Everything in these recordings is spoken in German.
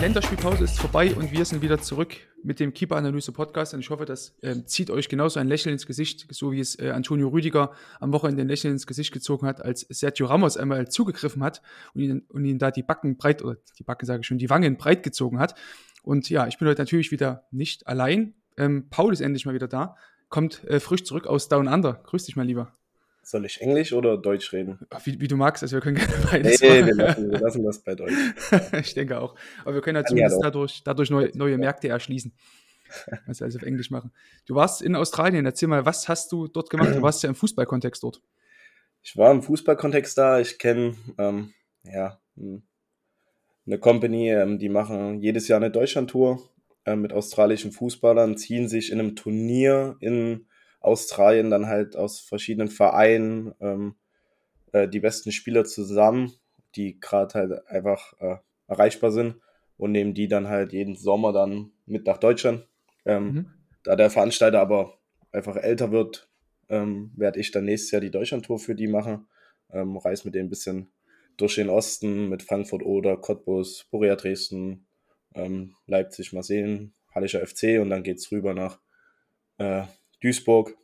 Länderspielpause ist vorbei und wir sind wieder zurück mit dem Keeper-Analyse-Podcast. Und ich hoffe, das äh, zieht euch genauso ein Lächeln ins Gesicht, so wie es äh, Antonio Rüdiger am Wochenende ein Lächeln ins Gesicht gezogen hat, als Sergio Ramos einmal zugegriffen hat und ihn, und ihn da die Backen breit, oder die Backen sage ich schon, die Wangen breit gezogen hat. Und ja, ich bin heute natürlich wieder nicht allein. Ähm, Paul ist endlich mal wieder da, kommt äh, frisch zurück aus Down Under. Grüß dich mal lieber. Soll ich Englisch oder Deutsch reden? Wie, wie du magst, also wir können gerne beides Nee, machen. wir lassen, wir lassen das bei Deutsch. ich denke auch. Aber wir können ja Kann zumindest ja dadurch, dadurch neue, neue Märkte erschließen. Was wir also auf Englisch machen. Du warst in Australien. Erzähl mal, was hast du dort gemacht? Du warst ja im Fußballkontext dort. Ich war im Fußballkontext da. Ich kenne ähm, ja, m, eine Company, ähm, die machen jedes Jahr eine Deutschlandtour ähm, mit australischen Fußballern, ziehen sich in einem Turnier in Australien dann halt aus verschiedenen Vereinen ähm, äh, die besten Spieler zusammen, die gerade halt einfach äh, erreichbar sind und nehmen die dann halt jeden Sommer dann mit nach Deutschland. Ähm, Mhm. Da der Veranstalter aber einfach älter wird, ähm, werde ich dann nächstes Jahr die Deutschlandtour für die machen. Ähm, reise mit denen ein bisschen durch den Osten mit Frankfurt oder Cottbus, Borussia Dresden, ähm, Leipzig, Marseille, Hallischer FC und dann geht's rüber nach äh, Duisburg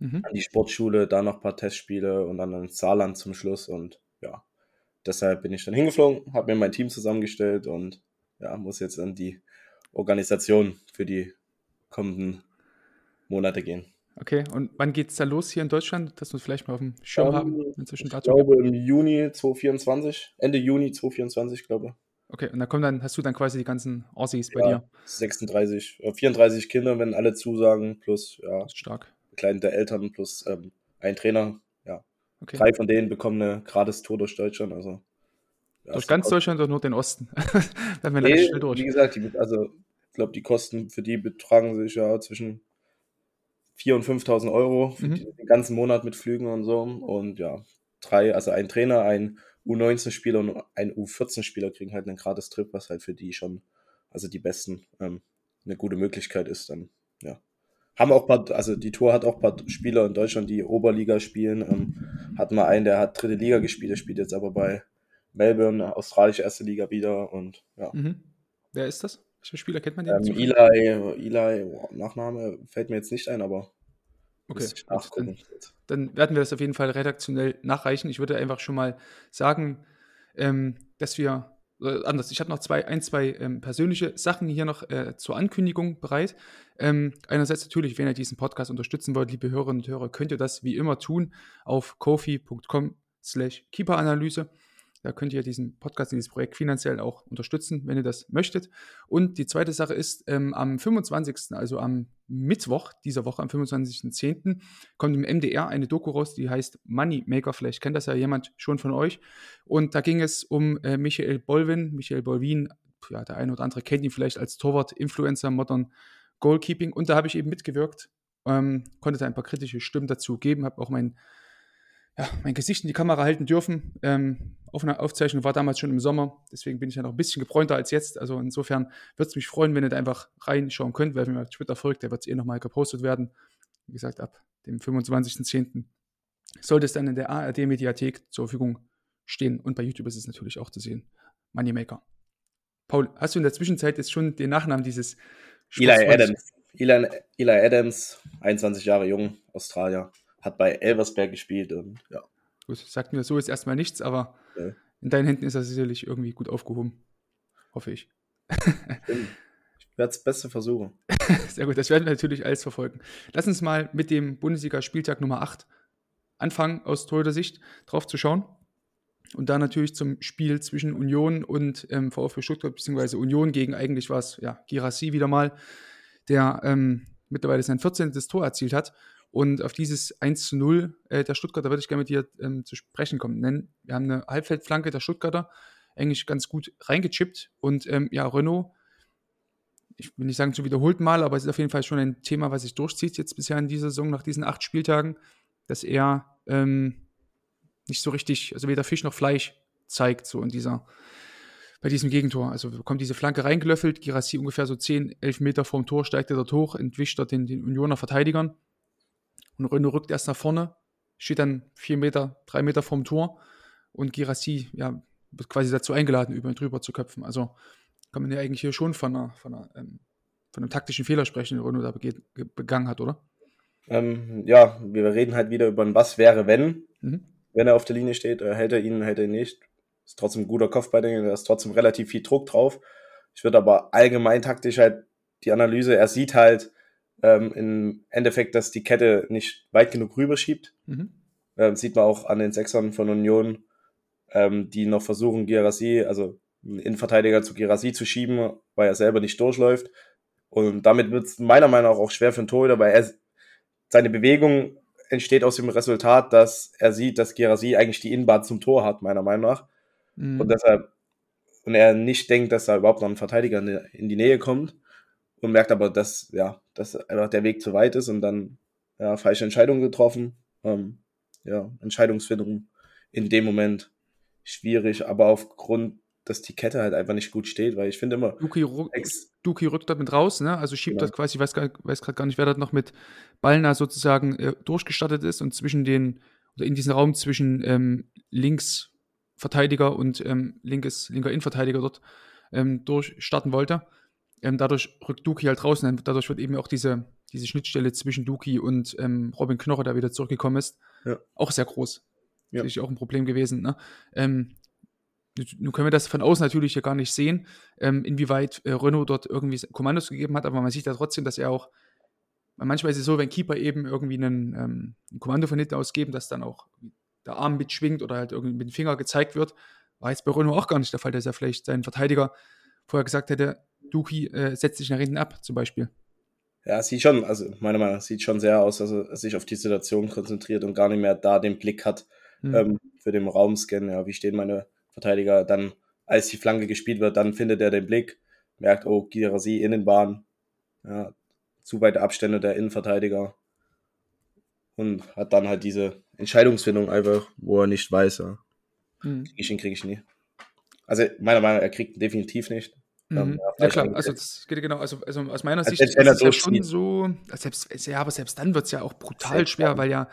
Mhm. an die Sportschule, da noch ein paar Testspiele und dann ins Saarland zum Schluss und ja, deshalb bin ich dann hingeflogen, habe mir mein Team zusammengestellt und ja, muss jetzt an die Organisation für die kommenden Monate gehen. Okay, und wann geht's da los hier in Deutschland, dass wir es vielleicht mal auf dem Schirm Ähm, haben? Inzwischen Ich dazu. glaube im Juni 2024, Ende Juni 2024, glaube Okay, und dann kommen dann, hast du dann quasi die ganzen Aussies bei Ja. dir. 36, äh, 34 Kinder, wenn alle zusagen, plus ja, stark. kleine Eltern, plus ähm, ein Trainer. Ja, Okay. drei von denen bekommen eine gratis Tour durch Deutschland. Also ja, Durch ganz Deutschland oder nur den Osten? Dann werden Nee, schnell durch. wie gesagt, die, also ich glaube, die Kosten für die betragen sich ja zwischen 4.000 und 5.000 Euro für Mhm. den ganzen Monat mit Flügen und so. Und ja, drei, also ein Trainer, ein U19-Spieler und ein U14-Spieler kriegen halt einen gratis Trip, was halt für die schon, also die Besten, ähm, eine gute Möglichkeit ist dann, ja. Haben auch paar, also die Tour hat auch ein paar Spieler in Deutschland, die Oberliga spielen. Ähm, hat mal einen, der hat dritte Liga gespielt, der spielt jetzt aber bei Melbourne, australische erste Liga wieder und ja. Mhm. Wer ist das? Welcher Spieler kennt man den? Ähm? Eli, Eli, boah, Nachname fällt mir jetzt nicht ein, aber Okay, nachgucken. dann werden wir das auf jeden Fall redaktionell nachreichen. Ich würde einfach schon mal sagen, ähm, dass wir, äh, anders, ich habe noch zwei, ein, zwei ähm, persönliche Sachen hier noch äh, zur Ankündigung bereit. Ähm, einerseits natürlich, wenn ihr diesen Podcast unterstützen wollt, liebe Hörerinnen und Hörer, könnt ihr das wie immer tun auf kofi.com slash keeperanalyse. Da könnt ihr diesen Podcast, dieses Projekt finanziell auch unterstützen, wenn ihr das möchtet. Und die zweite Sache ist, ähm, am 25., also am Mittwoch dieser Woche, am 25.10., kommt im MDR eine Doku raus, die heißt Moneymaker. Vielleicht kennt das ja jemand schon von euch. Und da ging es um äh, Michael Bolvin. Michael Bolvin, ja, der eine oder andere kennt ihn vielleicht als Torwart, Influencer, Modern Goalkeeping. Und da habe ich eben mitgewirkt, ähm, konnte da ein paar kritische Stimmen dazu geben, habe auch mein ja, mein Gesicht in die Kamera halten dürfen. Ähm, auf einer Aufzeichnung war damals schon im Sommer, deswegen bin ich ja noch ein bisschen gebräunter als jetzt. Also insofern würde es mich freuen, wenn ihr da einfach reinschauen könnt, wer mir auf Twitter folgt, der wird es eh nochmal gepostet werden. Wie gesagt, ab dem 25.10. sollte es dann in der ARD-Mediathek zur Verfügung stehen und bei YouTube ist es natürlich auch zu sehen. Moneymaker. Paul, hast du in der Zwischenzeit jetzt schon den Nachnamen dieses Eli Adams. Eli, Eli Adams, 21 Jahre jung, Australier, hat bei Elversberg gespielt und ja. Gut, sagt mir so jetzt erstmal nichts, aber Ja. in deinen Händen ist er sicherlich irgendwie gut aufgehoben. Hoffe ich. Ich werde das Beste versuchen. Sehr gut, das werden wir natürlich alles verfolgen. Lass uns mal mit dem Bundesliga-Spieltag Nummer 8 anfangen, aus Torhüter Sicht drauf zu schauen. Und da natürlich zum Spiel zwischen Union und ähm, VfB Stuttgart, beziehungsweise Union gegen eigentlich war es, ja, Girassi wieder mal, der ähm, mittlerweile sein 14. Tor erzielt hat. Und auf dieses 1 zu 0 äh, der Stuttgarter würde ich gerne mit dir ähm, zu sprechen kommen. Denn wir haben eine Halbfeldflanke der Stuttgarter eigentlich ganz gut reingechippt. Und ähm, ja, Renault ich will nicht sagen zu wiederholten Mal, aber es ist auf jeden Fall schon ein Thema, was sich durchzieht jetzt bisher in dieser Saison nach diesen acht Spieltagen, dass er ähm, nicht so richtig, also weder Fisch noch Fleisch zeigt, so in dieser, bei diesem Gegentor. Also kommt diese Flanke reingelöffelt, Girassi ungefähr so 10, 11 Meter vorm Tor, steigt er dort hoch, entwischt dort den, den Unioner Verteidigern und Renault rückt erst nach vorne, steht dann 4 Meter, 3 Meter vorm Tor und Girassi, ja, wird quasi dazu eingeladen, über ihn drüber zu köpfen. Also kann man ja eigentlich hier schon von, einer, von, einer, ähm, von einem taktischen Fehler sprechen, den Renault da begeht, begangen hat, oder? Ähm, ja, wir reden halt wieder über ein Was wäre, wenn. Mhm. Wenn er auf der Linie steht, äh, hält er ihn, hält er ihn nicht. Ist trotzdem ein guter Kopf bei denen, da ist trotzdem relativ viel Druck drauf. Ich würde aber allgemein taktisch halt die Analyse, er sieht halt ähm, im Endeffekt, dass die Kette nicht weit genug rüberschiebt. Mhm. Ähm, sieht man auch an den Sechsern von Union, ähm, die noch versuchen, Girassi, also einen Innenverteidiger zu Girassi zu schieben, weil er selber nicht durchläuft. Und damit wird es meiner Meinung nach auch schwer für einen Torhüter, weil er seine Bewegung entsteht aus dem Resultat, dass er sieht, dass Girassi eigentlich die Innenbahn zum Tor hat, meiner Meinung nach. Mhm. Und deshalb, und er nicht denkt, dass da überhaupt noch ein Verteidiger in die Nähe kommt und merkt aber, dass, ja, dass einfach der Weg zu weit ist und dann, ja, falsche Entscheidungen getroffen. Ähm, ja, Entscheidungsfindung in dem Moment schwierig, aber aufgrund dass die Kette halt einfach nicht gut steht, weil ich finde immer. Duki, ruck, Duki rückt dort mit raus, ne? Also schiebt ja. das quasi, ich weiß, weiß gerade gar nicht, wer dort noch mit Ballner sozusagen äh, durchgestattet ist und zwischen den, oder in diesem Raum zwischen ähm, Linksverteidiger und ähm, linkes, linker Innenverteidiger dort ähm, durchstarten wollte. Ähm, dadurch rückt Duki halt raus und dadurch wird eben auch diese, diese Schnittstelle zwischen Duki und ähm, Robin Knoche, der wieder zurückgekommen ist, ja. auch sehr groß. Ja. Sicherlich auch ein Problem gewesen. Ne? Ähm, nun können wir das von außen natürlich ja gar nicht sehen, ähm, inwieweit äh, Renault dort irgendwie Kommandos gegeben hat, aber man sieht ja trotzdem, dass er auch, manchmal ist es so, wenn Keeper eben irgendwie einen, ähm, ein Kommando von hinten ausgeben, dass dann auch der Arm mitschwingt oder halt irgendwie mit dem Finger gezeigt wird. War jetzt bei Renault auch gar nicht der Fall, dass er vielleicht seinen Verteidiger vorher gesagt hätte, Duki äh, setzt sich nach hinten ab, zum Beispiel. Ja, sieht schon, also meiner Meinung nach sieht schon sehr aus, dass er sich auf die Situation konzentriert und gar nicht mehr da den Blick hat hm. ähm, für den Raumscan. Ja, wie stehen meine Verteidiger dann, als die Flanke gespielt wird, dann findet er den Blick, merkt, oh, Girasi Innenbahn, ja, zu weite Abstände der Innenverteidiger und hat dann halt diese Entscheidungsfindung einfach, wo er nicht weiß, ja, mhm. kriege ich ihn, kriege ich nie. Also meiner Meinung nach, er kriegt ihn definitiv nicht. Mhm. Ähm, ja, klar, also das geht genau, also, also aus meiner Sicht ist es ja schon so, selbst, ja, aber selbst dann wird es ja auch brutal schwer, weil ja,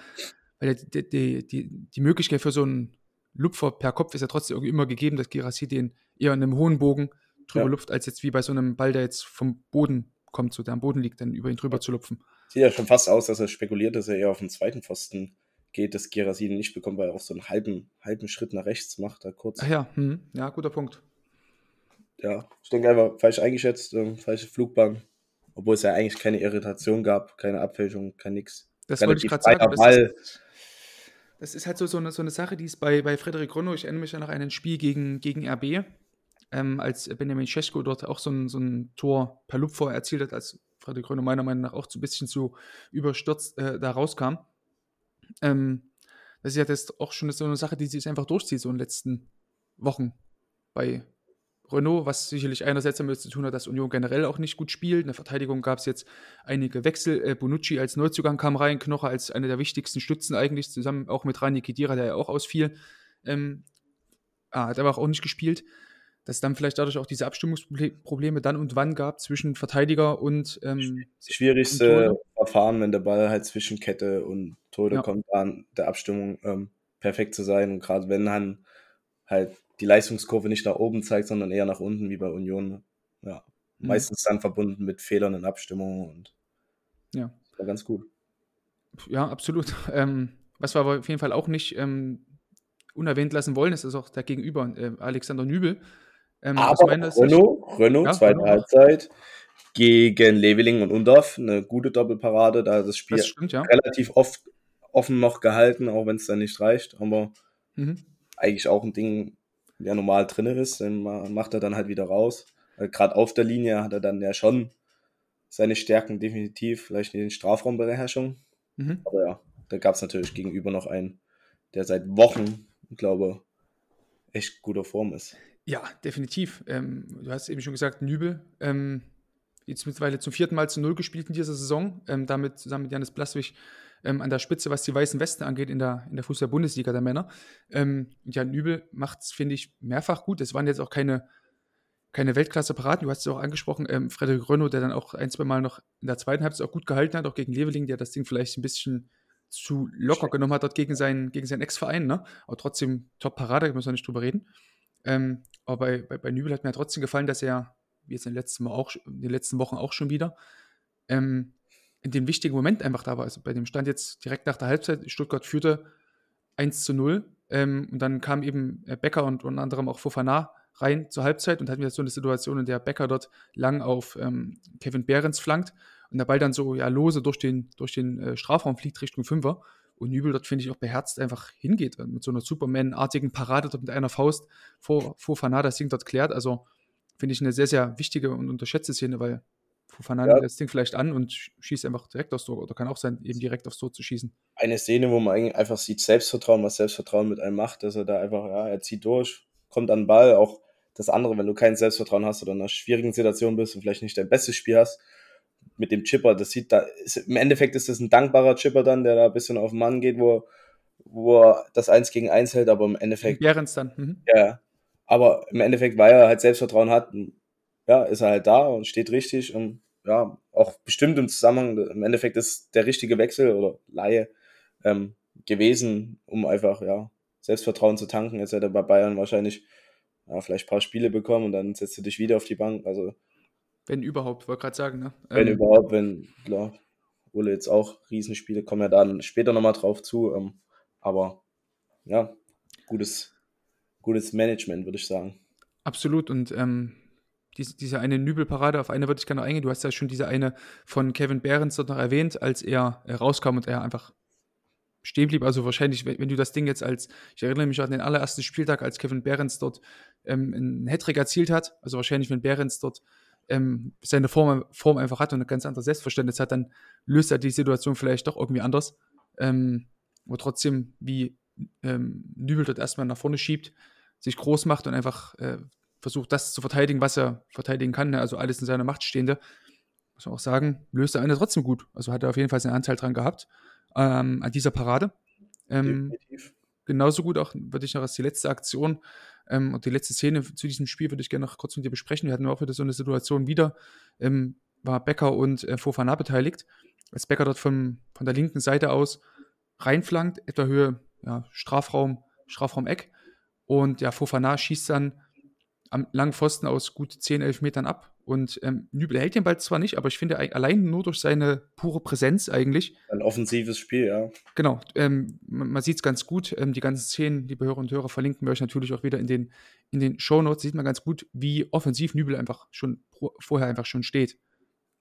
weil ja die, die, die, die Möglichkeit für so einen Lupfer per Kopf ist ja trotzdem irgendwie immer gegeben, dass Girassi den eher in einem hohen Bogen drüber ja. lupft, als jetzt wie bei so einem Ball, der jetzt vom Boden kommt, so der am Boden liegt, dann über ihn drüber ja. zu lupfen. Sieht ja schon fast aus, dass er spekuliert, dass er eher auf den zweiten Pfosten geht, dass Girassi ihn nicht bekommt, weil er auch so einen halben, halben Schritt nach rechts macht, da kurz. Ach ja, hm. ja, guter Punkt. Ja, ich denke einfach falsch eingeschätzt, äh, falsche Flugbahn, obwohl es ja eigentlich keine Irritation gab, keine Abfälschung, kein nix. Das wollte ich gerade sagen. Ball, das, das ist halt so, so, eine, so eine Sache, die ist bei, bei Frederik Ronno, ich erinnere mich ja noch an ein Spiel gegen, gegen RB, ähm, als Benjamin Cesko dort auch so ein, so ein Tor per Lupfer erzielt hat, als Frederik Ronno meiner Meinung nach auch so ein bisschen zu überstürzt äh, da rauskam. Ähm, das ist ja das auch schon so eine Sache, die sich einfach durchzieht, so in den letzten Wochen bei Renault, was sicherlich einerseits damit zu tun hat, dass Union generell auch nicht gut spielt. In der Verteidigung gab es jetzt einige Wechsel. Äh, Bonucci als Neuzugang kam rein, Knoche als einer der wichtigsten Stützen eigentlich, zusammen auch mit Rani Kedira, der ja auch ausfiel. Ähm, ah, hat aber auch nicht gespielt. Dass dann vielleicht dadurch auch diese Abstimmungsprobleme dann und wann gab zwischen Verteidiger und. Ähm, Schwierigste und Verfahren, wenn der Ball halt zwischen Kette und Tode ja. kommt, an der Abstimmung ähm, perfekt zu sein. Und gerade wenn dann halt die Leistungskurve nicht nach oben zeigt, sondern eher nach unten, wie bei Union. Ja, mhm. meistens dann verbunden mit Fehlern in Abstimmungen und ja. war ganz gut. Ja, absolut. Ähm, was wir aber auf jeden Fall auch nicht ähm, unerwähnt lassen wollen, ist, ist auch der Gegenüber, äh, Alexander Nübel. Ähm, aber Renault, Renault, ja, zweite Renault. Halbzeit gegen Leveling und Undorf, eine gute Doppelparade, da das Spiel das stimmt, ja. relativ oft offen noch gehalten, auch wenn es dann nicht reicht, aber mhm. eigentlich auch ein Ding, der normal drin ist, den macht er dann halt wieder raus. Gerade auf der Linie hat er dann ja schon seine Stärken definitiv, vielleicht in den Strafraumbeherrschung. Mhm. Aber ja, da gab es natürlich gegenüber noch einen, der seit Wochen, ich glaube, echt guter Form ist. Ja, definitiv. Ähm, du hast eben schon gesagt, Nübel. Ähm, jetzt mittlerweile zum vierten Mal zu Null gespielt in dieser Saison, ähm, damit zusammen mit Janis Blaswig ähm, an der Spitze, was die weißen Westen angeht in der, in der Fußball-Bundesliga der Männer. Ähm, Jan Übel macht es, finde ich, mehrfach gut. Es waren jetzt auch keine, keine Weltklasse-Paraden. Du hast es auch angesprochen, ähm, Frederik Rönno, der dann auch ein, zwei Mal noch in der zweiten Halbzeit auch gut gehalten hat, auch gegen Leveling, der das Ding vielleicht ein bisschen zu locker genommen hat dort gegen seinen, gegen seinen Ex-Verein, ne? Aber trotzdem Top-Parade, da müssen wir nicht drüber reden. Ähm, aber bei, bei, bei Nübel hat mir trotzdem gefallen, dass er, wie jetzt in den letzten, auch, in den letzten Wochen auch schon wieder, ähm, in dem wichtigen Moment einfach da war. Also bei dem Stand jetzt direkt nach der Halbzeit, Stuttgart führte 1 zu 0 ähm, und dann kam eben äh, Becker und unter anderem auch Fofana rein zur Halbzeit und hatten wir so eine Situation, in der Becker dort lang auf ähm, Kevin Behrens flankt und der Ball dann so ja lose durch den, durch den äh, Strafraum fliegt Richtung Fünfer und Nübel dort, finde ich, auch beherzt einfach hingeht mit so einer Superman-artigen Parade dort mit einer Faust vor, vor Fofana das Ding dort klärt. Also finde ich eine sehr, sehr wichtige und unterschätzte Szene, weil Fofana ja. das Ding vielleicht an und schießt einfach direkt aufs Tor. Oder kann auch sein, eben direkt aufs Tor zu schießen. Eine Szene, wo man einfach sieht, Selbstvertrauen, was Selbstvertrauen mit einem macht, dass er da einfach, ja, er zieht durch, kommt an den Ball. Auch das andere, wenn du kein Selbstvertrauen hast oder in einer schwierigen Situation bist und vielleicht nicht dein bestes Spiel hast, mit dem Chipper, das sieht da, ist, im Endeffekt ist das ein dankbarer Chipper dann, der da ein bisschen auf den Mann geht, wo, wo er das Eins gegen Eins hält, aber im Endeffekt. Behrens dann. Mhm. Ja, aber im Endeffekt, weil er halt Selbstvertrauen hat, ja, ist er halt da und steht richtig und ja, auch bestimmt im Zusammenhang, im Endeffekt ist der richtige Wechsel oder Laie ähm, gewesen, um einfach, ja, Selbstvertrauen zu tanken. Jetzt hätte er bei Bayern wahrscheinlich ja, vielleicht ein paar Spiele bekommen und dann setzt du dich wieder auf die Bank. Also wenn überhaupt, wollte gerade sagen, ne? Wenn ähm, überhaupt, wenn, klar, Ole jetzt auch Riesenspiele, kommen ja dann später nochmal drauf zu. Ähm, aber ja, gutes, gutes Management, würde ich sagen. Absolut. Und ähm, diese, diese eine Nübelparade, auf eine würde ich gerne noch eingehen. Du hast ja schon diese eine von Kevin Behrens dort noch erwähnt, als er rauskam und er einfach stehen blieb. Also wahrscheinlich, wenn, wenn, du das Ding jetzt als, ich erinnere mich an den allerersten Spieltag, als Kevin Behrens dort ähm, einen Hattrick erzielt hat. Also wahrscheinlich, wenn Behrens dort ähm, seine Form, Form einfach hat und ein ganz anderes Selbstverständnis hat, dann löst er die Situation vielleicht doch irgendwie anders. Ähm, aber trotzdem, wie ähm, Nübel dort erstmal nach vorne schiebt, sich groß macht und einfach äh, versucht, das zu verteidigen, was er verteidigen kann, ne? also alles in seiner Macht Stehende, muss man auch sagen, löst er eine trotzdem gut. Also hat er auf jeden Fall seinen Anteil dran gehabt, ähm, an dieser Parade. Ähm, Definitiv. Genauso gut auch, würde ich noch als die letzte Aktion ähm, und die letzte Szene zu diesem Spiel würde ich gerne noch kurz mit dir besprechen. Wir hatten auch wieder so eine Situation wieder, ähm, war Becker und äh, Fofana beteiligt. Als Becker dort von, von der linken Seite aus reinflankt, etwa Höhe ja, Strafraum, Strafraum-Eck. Und ja, Fofana schießt dann am langen Pfosten aus gut 10, 11 Metern ab. Und ähm, Nübel hält den Ball zwar nicht, aber ich finde allein nur durch seine pure Präsenz eigentlich. Ein offensives Spiel, ja. Genau, ähm, man, man sieht es ganz gut. Ähm, die ganzen Szenen, liebe Hörer und Hörer, verlinken wir euch natürlich auch wieder in den, in den Shownotes. Sieht man ganz gut, wie offensiv Nübel einfach schon vorher einfach schon steht.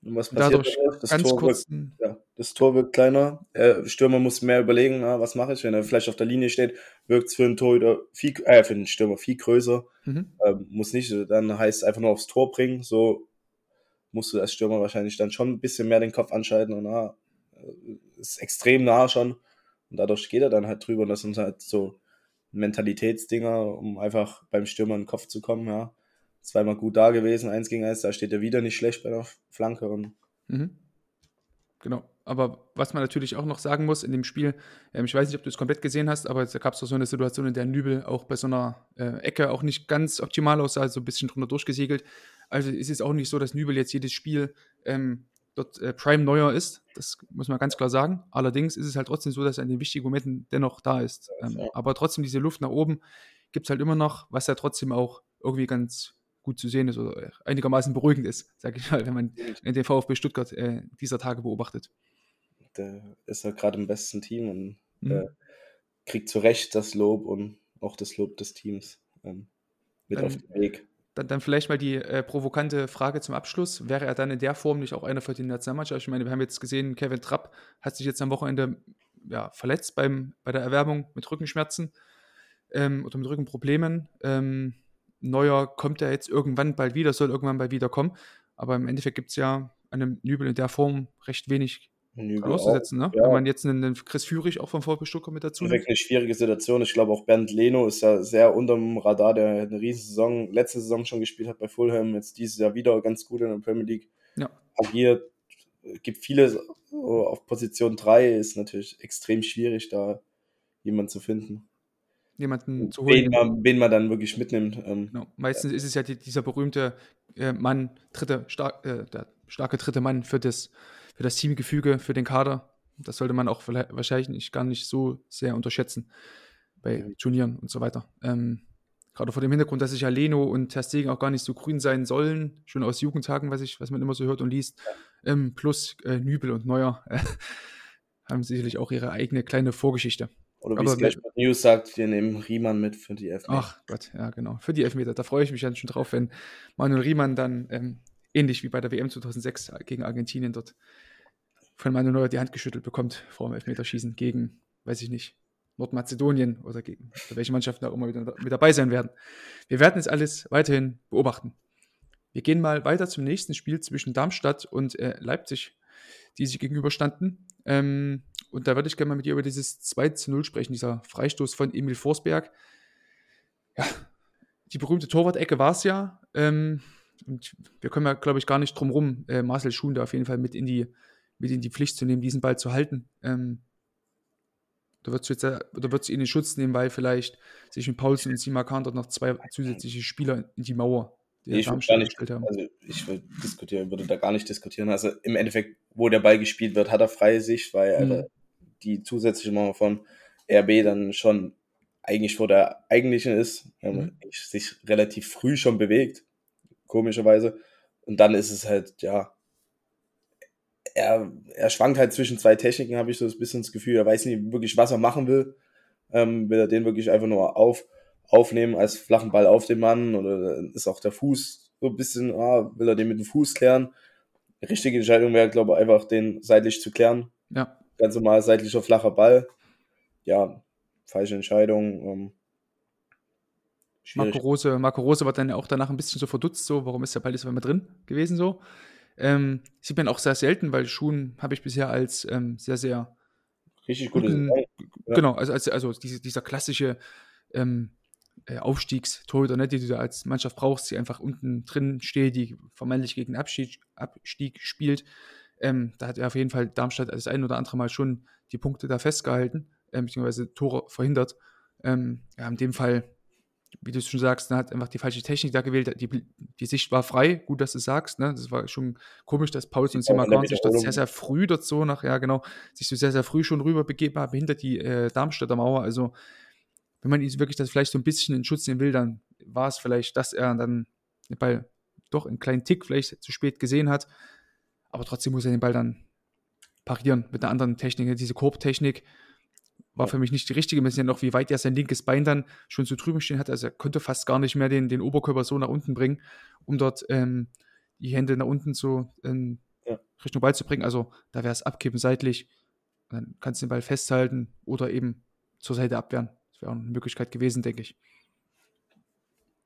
Und was passiert Dadurch das ganz Tor kurz, wird, ja, das Tor wird kleiner. Äh, Stürmer muss mehr überlegen, na, was mache ich, wenn er vielleicht auf der Linie steht, wirkt es für einen Torhüter viel, äh, für den Stürmer viel größer. Mhm. Äh, muss nicht, dann heißt es einfach nur aufs Tor bringen. So musst du als Stürmer wahrscheinlich dann schon ein bisschen mehr den Kopf anschalten und na, äh, ist extrem nah schon. Und dadurch geht er dann halt drüber. Und das sind halt so Mentalitätsdinger, um einfach beim Stürmer in den Kopf zu kommen, ja zweimal gut da gewesen, eins gegen eins, da steht er wieder nicht schlecht bei der Flanke. Und mhm. Genau. Aber was man natürlich auch noch sagen muss in dem Spiel, ähm, ich weiß nicht, ob du es komplett gesehen hast, aber da gab es so eine Situation, in der Nübel auch bei so einer äh, Ecke auch nicht ganz optimal aussah, so ein bisschen drunter durchgesegelt. Also ist es auch nicht so, dass Nübel jetzt jedes Spiel ähm, dort äh, Prime Neuer ist. Das muss man ganz klar sagen. Allerdings ist es halt trotzdem so, dass er in den wichtigen Momenten dennoch da ist. Ähm, ja. Aber trotzdem diese Luft nach oben gibt es halt immer noch, was ja trotzdem auch irgendwie ganz gut zu sehen ist oder einigermaßen beruhigend ist, sage ich mal, wenn man den VfB Stuttgart äh, dieser Tage beobachtet. Der ist ja gerade im besten Team und mhm. äh, kriegt zu Recht das Lob und auch das Lob des Teams ähm, mit dann, auf den Weg. Dann, dann vielleicht mal die äh, provokante Frage zum Abschluss. Wäre er dann in der Form nicht auch einer für die Nationalmannschaft? Ich meine, wir haben jetzt gesehen, Kevin Trapp hat sich jetzt am Wochenende ja, verletzt beim, bei der Erwerbung mit Rückenschmerzen ähm, oder mit Rückenproblemen. Ähm, Neuer kommt ja jetzt irgendwann bald wieder, soll irgendwann bald wieder kommen. Aber im Endeffekt gibt es ja an einem Nübel in der Form recht wenig auszusetzen, ne? Ja. Wenn man jetzt einen Chris Führig auch vom VfB Stuttgart mit dazu nimmt. eine schwierige Situation. Ich glaube auch Bernd Leno ist ja sehr unterm Radar, der eine riesen Saison, letzte Saison schon gespielt hat bei Fulham, jetzt dieses Jahr wieder ganz gut in der Premier League Ja. agiert. Gibt viele auf Position 3 ist natürlich extrem schwierig, da jemanden zu finden. Jemanden zu Wen holen. man, wen man dann wirklich mitnimmt. Ähm, Genau. Meistens ist es ja die, dieser berühmte äh, Mann, dritte, star äh, der starke dritte Mann für das, für das Teamgefüge, für den Kader. Das sollte man auch wahrscheinlich nicht, gar nicht so sehr unterschätzen bei Turnieren und so weiter. Ähm, gerade vor dem Hintergrund, dass sich ja Leno und Ter Stegen auch gar nicht so grün sein sollen, schon aus Jugendtagen, was, ich, was man immer so hört und liest. Ähm, plus äh, Nübel und Neuer äh, haben sicherlich auch ihre eigene kleine Vorgeschichte. Oder wie es gleich bei News sagt, wir nehmen Riemann mit für die Elfmeter. Ach Gott, ja, genau. Für die Elfmeter. Da freue ich mich dann schon drauf, wenn Manuel Riemann dann ähm, ähnlich wie bei der WM 2006 gegen Argentinien dort von Manuel Neuer die Hand geschüttelt bekommt vor dem Elfmeterschießen gegen, weiß ich nicht, Nordmazedonien oder gegen oder welche Mannschaften auch immer wieder mit dabei sein werden. Wir werden es alles weiterhin beobachten. Wir gehen mal weiter zum nächsten Spiel zwischen Darmstadt und äh, Leipzig, die sich gegenüberstanden. Ähm, und da würde ich gerne mal mit dir über dieses 2 zu 0 sprechen, dieser Freistoß von Emil Forsberg. Ja, die berühmte Torwart-Ecke war es ja. Ähm, und wir können ja, glaube ich, gar nicht drum rum, äh, Marcel Schuhn da auf jeden Fall mit in die, mit in die Pflicht zu nehmen, diesen Ball zu halten. Ähm, da wird es jetzt ihn in Schutz nehmen, weil vielleicht sich mit Paulsen und Simakan dort noch zwei zusätzliche Spieler in die Mauer der ich gar nicht, also ich würde diskutieren, würde da gar nicht diskutieren. Also im Endeffekt, wo der Ball gespielt wird, hat er freie Sicht, weil Mhm. äh, die zusätzliche Mauer von RB dann schon eigentlich vor der eigentlichen ist, Mhm. sich relativ früh schon bewegt, komischerweise. Und dann ist es halt, ja, er, er schwankt halt zwischen zwei Techniken, habe ich so ein bisschen das Gefühl. Er weiß nicht wirklich, was er machen will. Ähm, will er den wirklich einfach nur auf, aufnehmen als flachen Ball auf den Mann oder ist auch der Fuß so ein bisschen, ah, will er den mit dem Fuß klären? Die richtige Entscheidung wäre, glaube ich, einfach den seitlich zu klären. Ja, Ganz normal seitlicher flacher Ball. Ja, falsche Entscheidung. Ähm, schwierig. Marco Rose, Marco Rose war dann ja auch danach ein bisschen so verdutzt, so, warum ist der Ball jetzt auf einmal drin gewesen so. Ähm, sieht man auch sehr selten, weil Schuhen habe ich bisher als ähm, sehr, sehr Richtig gute guten, Saison. Ja. genau, also, also, also diese, dieser klassische ähm, äh, Aufstiegstorhüter, ne, die du da als Mannschaft brauchst, die einfach unten drin steht, die vermeintlich gegen Abstieg, Abstieg spielt. Ähm, da hat er auf jeden Fall Darmstadt das ein oder andere Mal schon die Punkte da festgehalten, ähm, beziehungsweise Tore verhindert. Ähm, ja, in dem Fall, wie du es schon sagst, ne, hat einfach die falsche Technik da gewählt. Die, die Sicht war frei, gut, dass du sagst. Ne? Das war schon komisch, dass Pauls und Simakan sich dort sehr, sehr früh dort so nach, ja genau, sich so sehr, sehr früh schon rüber begeben haben, hinter die äh, Darmstädter Mauer. Also, wenn man ihn wirklich das vielleicht so ein bisschen in Schutz nehmen will, dann war es vielleicht, dass er dann den Ball doch einen kleinen Tick vielleicht zu spät gesehen hat. Aber trotzdem muss er den Ball dann parieren mit einer anderen Technik. Diese Korbtechnik war für mich nicht die richtige. Ja noch, wie weit er sein linkes Bein dann schon so drüben stehen hat. Also er konnte fast gar nicht mehr den, den Oberkörper so nach unten bringen, um dort ähm, die Hände nach unten so ähm, Ja. Richtung Ball zu bringen. Also da wäre es abkippen seitlich. Dann kannst du den Ball festhalten oder eben zur Seite abwehren. Das wäre auch eine Möglichkeit gewesen, denke ich.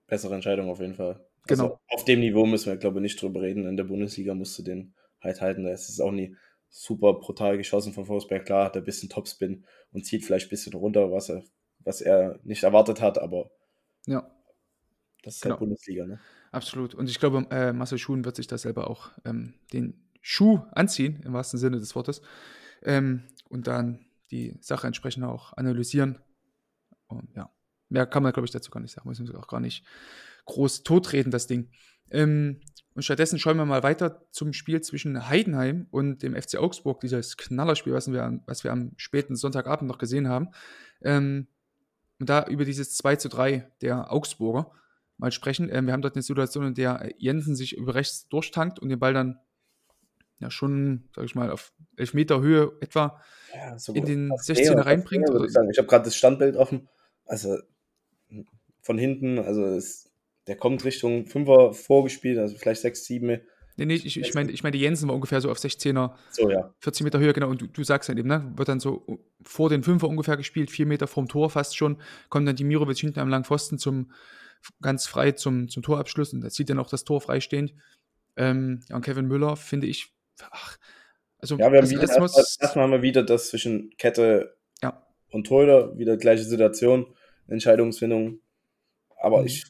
Bessere Entscheidung auf jeden Fall. Genau. Also auf dem Niveau müssen wir, glaube ich, nicht drüber reden. In der Bundesliga musst du den halt halten. Da ist es auch nie super brutal geschossen von Forsberg. Klar hat er ein bisschen Topspin und zieht vielleicht ein bisschen runter, was er, was er nicht erwartet hat, aber Ja, das ist Genau. halt Bundesliga, ne? absolut. Und ich glaube, äh, Marcel Schuhen wird sich da selber auch ähm, den Schuh anziehen, im wahrsten Sinne des Wortes. Ähm, und dann die Sache entsprechend auch analysieren. Und ja, mehr kann man, glaube ich, dazu gar nicht sagen. Müssen wir auch gar nicht groß totreden, das Ding. Ähm, und stattdessen schauen wir mal weiter zum Spiel zwischen Heidenheim und dem FC Augsburg, dieses Knallerspiel, was wir, am- was wir am späten Sonntagabend noch gesehen haben. Ähm, und da über dieses 2 zu 3 der Augsburger mal sprechen. Ähm, wir haben dort eine Situation, in der Jensen sich über rechts durchtankt und den Ball dann ja schon, sag ich mal, auf 11 Meter Höhe etwa Ja, so in den fast 16er näher, fast reinbringt, sagen. ich habe gerade das Standbild offen. Also von hinten, also es, der kommt Richtung Fünfer vorgespielt, also vielleicht 6, 7. Nee, nee, ich, ich meine, ich meine, Jensen war ungefähr so auf 16er, So, ja. 14 Meter Höhe, genau, und du, du sagst dann eben, ne, wird dann so vor den Fünfer ungefähr gespielt, vier Meter vorm Tor fast schon, kommt dann die Mirovic hinten am langen Pfosten zum, ganz frei zum, zum Torabschluss und da sieht dann auch das Tor freistehend. Ähm, ja, und Kevin Müller finde ich, ach, also, Ja, wir haben wieder, erstmal, erstmal haben wir wieder das zwischen Kette ja, und Torhüter, wieder gleiche Situation, Entscheidungsfindung. Aber Mhm. ich,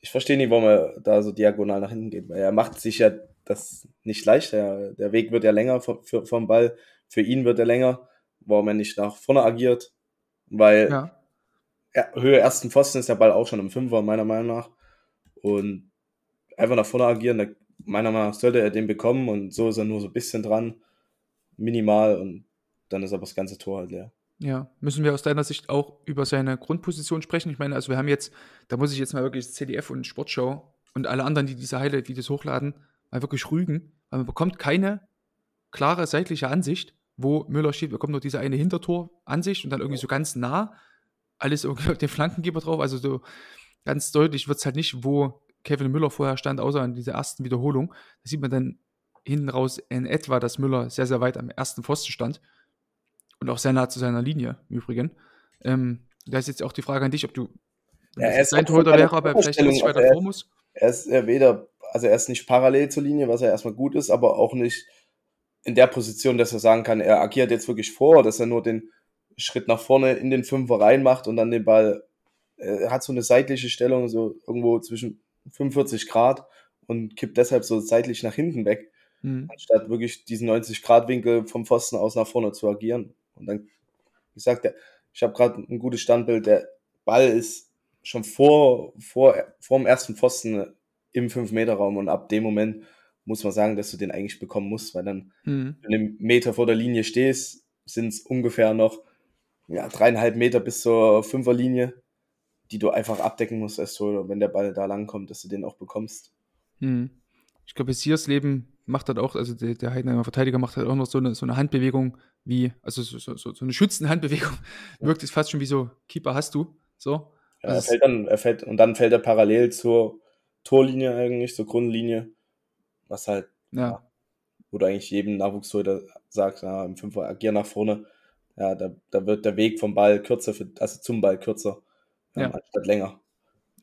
ich verstehe nicht, warum er da so diagonal nach hinten geht, weil er macht sich ja das nicht leichter. Der Weg wird ja länger vom, für, vom Ball, für ihn wird er länger, warum er nicht nach vorne agiert, weil Ja. ja, Höhe ersten Pfosten ist der Ball auch schon im Fünfer, meiner Meinung nach. Und einfach nach vorne agieren, da, meiner Meinung nach sollte er den bekommen und so ist er nur so ein bisschen dran, minimal und dann ist aber das ganze Tor halt leer. Ja, müssen wir aus deiner Sicht auch über seine Grundposition sprechen? Ich meine, also wir haben jetzt, da muss ich jetzt mal wirklich CDF und Sportschau und alle anderen, die diese Highlight-Videos hochladen, mal wirklich rügen, weil man bekommt keine klare seitliche Ansicht, wo Müller steht. Wir bekommen nur diese eine Hintertor-Ansicht und dann irgendwie so ganz nah alles irgendwie auf den Flankengeber drauf. Also so ganz deutlich wird es halt nicht, wo Kevin Müller vorher stand, außer in dieser ersten Wiederholung. Da sieht man dann hinten raus in etwa, dass Müller sehr, sehr weit am ersten Pfosten stand und auch sehr nah zu seiner Linie im Übrigen. Ähm, da ist jetzt auch die Frage an dich, ob du Ja, er ist sein auch Torhüter wäre, aber vielleicht nicht weiter also er- vor muss. Er ist ja weder, also er ist nicht parallel zur Linie, was ja erstmal gut ist, aber auch nicht in der Position, dass er sagen kann, er agiert jetzt wirklich vor, dass er nur den Schritt nach vorne in den Fünfer reinmacht und dann den Ball, er hat so eine seitliche Stellung, so irgendwo zwischen 45 Grad und kippt deshalb so seitlich nach hinten weg, Mhm. anstatt wirklich diesen 90-Grad-Winkel vom Pfosten aus nach vorne zu agieren. Und dann, wie gesagt, der, ich habe gerade ein gutes Standbild, der Ball ist schon vor, vor, vor dem ersten Pfosten im 5-Meter-Raum und ab dem Moment muss man sagen, dass du den eigentlich bekommen musst, weil dann Mhm. wenn du einen Meter vor der Linie stehst, sind es ungefähr noch ja, dreieinhalb Meter bis zur Fünferlinie, die du einfach abdecken musst als Torhüter, wenn der Ball da langkommt, dass du den auch bekommst. Mhm. Ich glaube, Siersleben macht halt auch, also der, der Heidenheimer Verteidiger macht halt auch noch so eine, so eine Handbewegung wie, also so, so, so eine schützende Handbewegung. Wirkt es fast schon wie so, Keeper hast du. So. Ja, er Also es- fällt dann, er fällt, und dann fällt er parallel zur Torlinie eigentlich, zur Grundlinie, was halt, Ja. wo du eigentlich jedem Nachwuchstorhüter sagst, ja, im Fünfer agier nach vorne, ja, da, da wird der Weg vom Ball kürzer, für, also zum Ball kürzer, ähm, Ja. anstatt länger.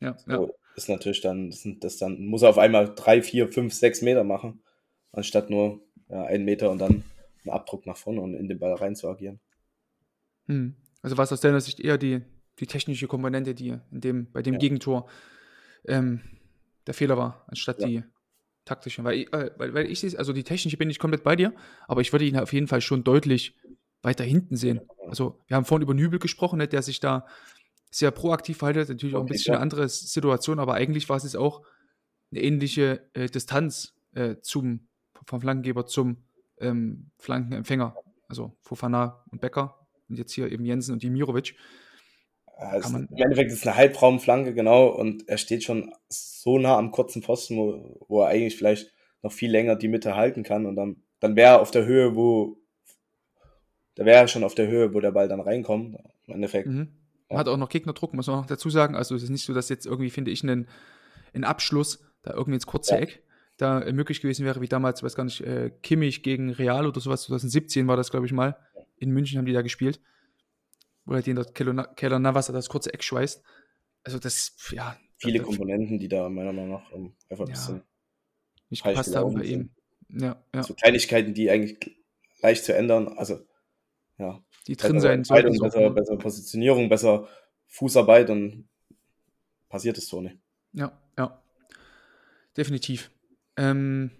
Ja, So ja. ist natürlich dann, das, sind, das dann muss er auf einmal drei, vier, fünf, sechs Meter machen, anstatt nur ja, einen Meter und dann einen Abdruck nach vorne und in den Ball rein zu agieren. Hm. Also war es aus deiner Sicht eher die, die technische Komponente, die in dem, bei dem Ja. Gegentor ähm, der Fehler war, anstatt Ja. die taktische. Weil, ich- äh, weil, weil ich sehe, also die technische bin ich komplett bei dir, aber ich würde ihn auf jeden Fall schon deutlich weiter hinten sehen. Also wir haben vorhin über Nübel gesprochen, ne, der sich da sehr proaktiv verhält, natürlich auch ein bisschen eine andere Situation, aber eigentlich war es jetzt auch eine ähnliche äh, Distanz äh, zum, vom Flankengeber zum ähm, Flankenempfänger. Also Fofana und Becker und jetzt hier eben Jensen und Dimirovic. Man- Im Endeffekt ist es eine Halbraumflanke, genau, und er steht schon so nah am kurzen Pfosten, wo, wo er eigentlich vielleicht noch viel länger die Mitte halten kann und dann, dann wäre er auf der Höhe, wo da wäre er schon auf der Höhe, wo der Ball dann reinkommt. Im Endeffekt. Mhm. Ja. Hat auch noch Gegnerdruck, muss man noch dazu sagen. Also es ist nicht so, dass jetzt irgendwie, finde ich, ein, ein Abschluss da irgendwie ins kurze Ja. Eck da äh, möglich gewesen wäre, wie damals, weiß gar nicht, äh, Kimmich gegen Real oder sowas, 2017 war das, glaube ich mal. In München haben die da gespielt. Wo halt den dort Keller, Navas das kurze Eck schweißt. Also das, ja. Viele das- Komponenten, die da meiner Meinung nach ähm, einfach ein Ja. bisschen nicht gepasst haben bei ihm. Ja, ja. so Kleinigkeiten, die eigentlich leicht zu ändern. Also, ja, Die drin sein sollten. Besser, bessere Positionierung, besser Fußarbeit und passiert es so nicht. Ja, ja. Definitiv. Ähm,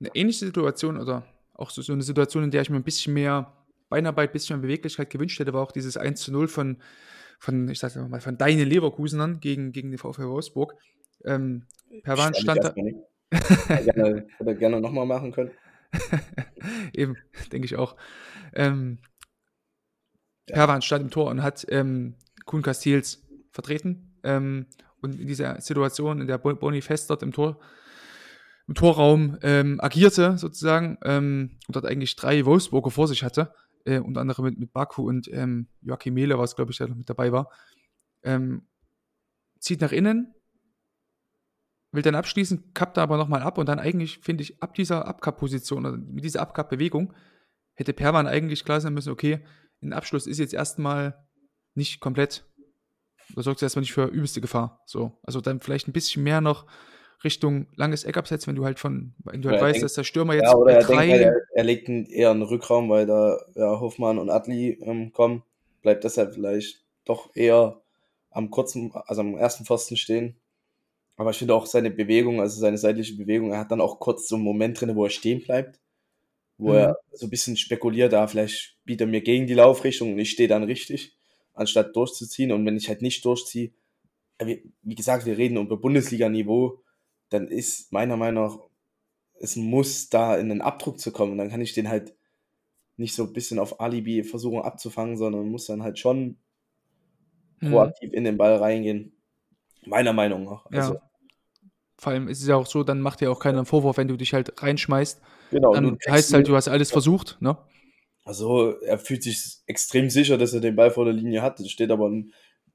eine ähnliche Situation oder auch so, so eine Situation, in der ich mir ein bisschen mehr Beinarbeit, ein bisschen mehr Beweglichkeit gewünscht hätte, war auch dieses 1 zu 0 von, von ich sag mal, von deinen Leverkusenern gegen, gegen den VfL Wolfsburg. Ähm, Perwan stand da, gerne, hätte gerne nochmal machen können. eben, denke ich auch. Ähm, Ja. Perwan stand im Tor und hat ähm, Kuhn Castells vertreten. Ähm, und in dieser Situation, in der Bo- Boni Fest dort im Tor, im Torraum ähm, agierte, sozusagen, ähm, und dort eigentlich drei Wolfsburger vor sich hatte, äh, unter anderem mit, mit Baku und ähm, Joachim Mehle, was glaube ich, der noch mit dabei war, ähm, zieht nach innen, will dann abschließen, kappt da aber nochmal ab und dann eigentlich, finde ich, ab dieser Abkapp-Position, oder mit dieser Abkapp-Bewegung, hätte Perwan eigentlich klar sein müssen, okay, ein Abschluss ist jetzt erstmal nicht komplett, da sorgt erstmal nicht für übelste Gefahr. So, also dann vielleicht ein bisschen mehr noch Richtung langes Eck absetzen, wenn du halt von, wenn du halt Ja, weißt, denkt- dass der Stürmer jetzt Ja, oder er denkt, halt, er, er legt einen, eher einen Rückraum, weil da ja, Hofmann und Adli ähm, kommen. Bleibt deshalb vielleicht doch eher am kurzen, also am ersten Pfosten stehen. Aber ich finde auch seine Bewegung, also seine seitliche Bewegung, er hat dann auch kurz so einen Moment drin, wo er stehen bleibt, wo Mhm. er so ein bisschen spekuliert, da vielleicht bietet er mir gegen die Laufrichtung und ich stehe dann richtig, anstatt durchzuziehen. Und wenn ich halt nicht durchziehe, äh, wie, wie gesagt, wir reden über Bundesliga-Niveau, dann ist meiner Meinung nach, es muss da in den Abdruck zu kommen. Und dann kann ich den halt nicht so ein bisschen auf Alibi versuchen abzufangen, sondern muss dann halt schon Mhm. proaktiv in den Ball reingehen. Meiner Meinung nach. Also, Ja. Vor allem ist es ja auch so, dann macht dir auch keiner einen Vorwurf, wenn du dich halt reinschmeißt. genau. Dann heißt halt, du hast alles versucht, ne? Also er fühlt sich extrem sicher, dass er den Ball vor der Linie hat. Es steht aber ein,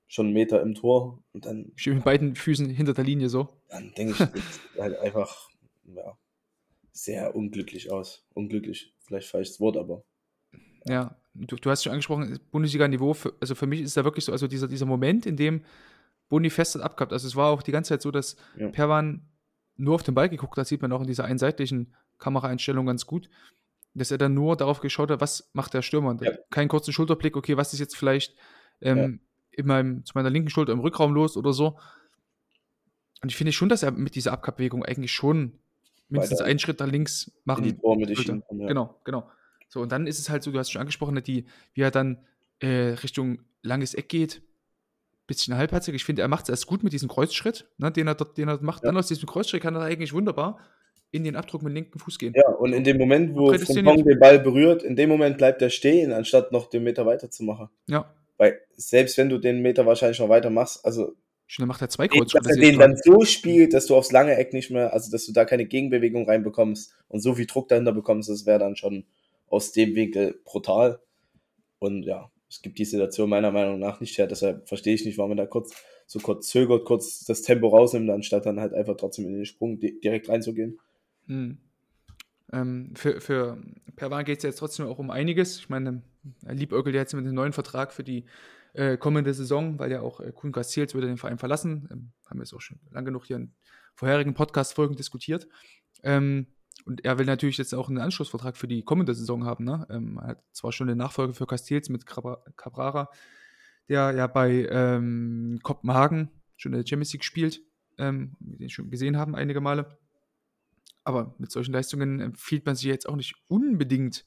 schon einen Meter im Tor. Und dann, Steht mit beiden Füßen hinter der Linie so. dann denke ich, sieht halt einfach ja, sehr unglücklich aus. Unglücklich, vielleicht falsches Wort, aber Ja, du, du hast schon angesprochen, Bundesliga-Niveau, also für mich ist da wirklich so, also dieser, dieser Moment, in dem Boni fest hat abgehabt. Also es war auch die ganze Zeit so, dass Ja. Perwan nur auf den Ball geguckt hat, sieht man auch in dieser einseitlichen Kameraeinstellung ganz gut, dass er dann nur darauf geschaut hat, was macht der Stürmer. Ja. Keinen kurzen Schulterblick, okay, was ist jetzt vielleicht ähm, in meinem, zu meiner linken Schulter im Rückraum los oder so. Und ich finde schon, dass er mit dieser Abkappbewegung eigentlich schon mindestens Weiter einen Schritt nach links machen die Tormitte. Ja. Genau, genau. So, und dann ist es halt so, du hast schon angesprochen, die, wie er dann äh, Richtung langes Eck geht, bisschen halbherzig. Ich finde, er macht es erst gut mit diesem Kreuzschritt, ne, den, er dort, den er macht. Ja. Dann aus diesem Kreuzschritt kann er eigentlich wunderbar in den Abdruck mit dem linken Fuß gehen. Ja, und in dem Moment, wo. Frimpong den Ball berührt, in dem Moment bleibt er stehen, anstatt noch den Meter weiterzumachen. Ja. Weil selbst wenn du den Meter wahrscheinlich noch weiter machst, also Schon, macht er zwei dass Kreuzschritte. er den dann so spielt, dass du aufs lange Eck nicht mehr, also dass du da keine Gegenbewegung reinbekommst und so viel Druck dahinter bekommst, das wäre dann schon aus dem Winkel brutal. Und ja, es gibt die Situation meiner Meinung nach nicht her, deshalb verstehe ich nicht, warum man da kurz so kurz zögert, kurz das Tempo rausnimmt, anstatt dann halt einfach trotzdem in den Sprung di direkt reinzugehen. Hm. Ähm, für, für Perwan geht es jetzt trotzdem auch um einiges. Ich meine, er liebäugelt jetzt mit einem neuen Vertrag für die äh, kommende Saison, weil ja auch äh, Kuhn Castells würde den Verein verlassen. Ähm, haben wir es auch schon lange genug hier in vorherigen Podcast-Folgen diskutiert. Ähm, und er will natürlich jetzt auch einen Anschlussvertrag für die kommende Saison haben. Ne? Ähm, er hat zwar schon den Nachfolger für Castells mit Cabra- Cabrara, der ja bei ähm, Kopenhagen schon in der Champions League spielt, ähm, den schon gesehen haben einige Male. Aber mit solchen Leistungen empfiehlt man sich jetzt auch nicht unbedingt.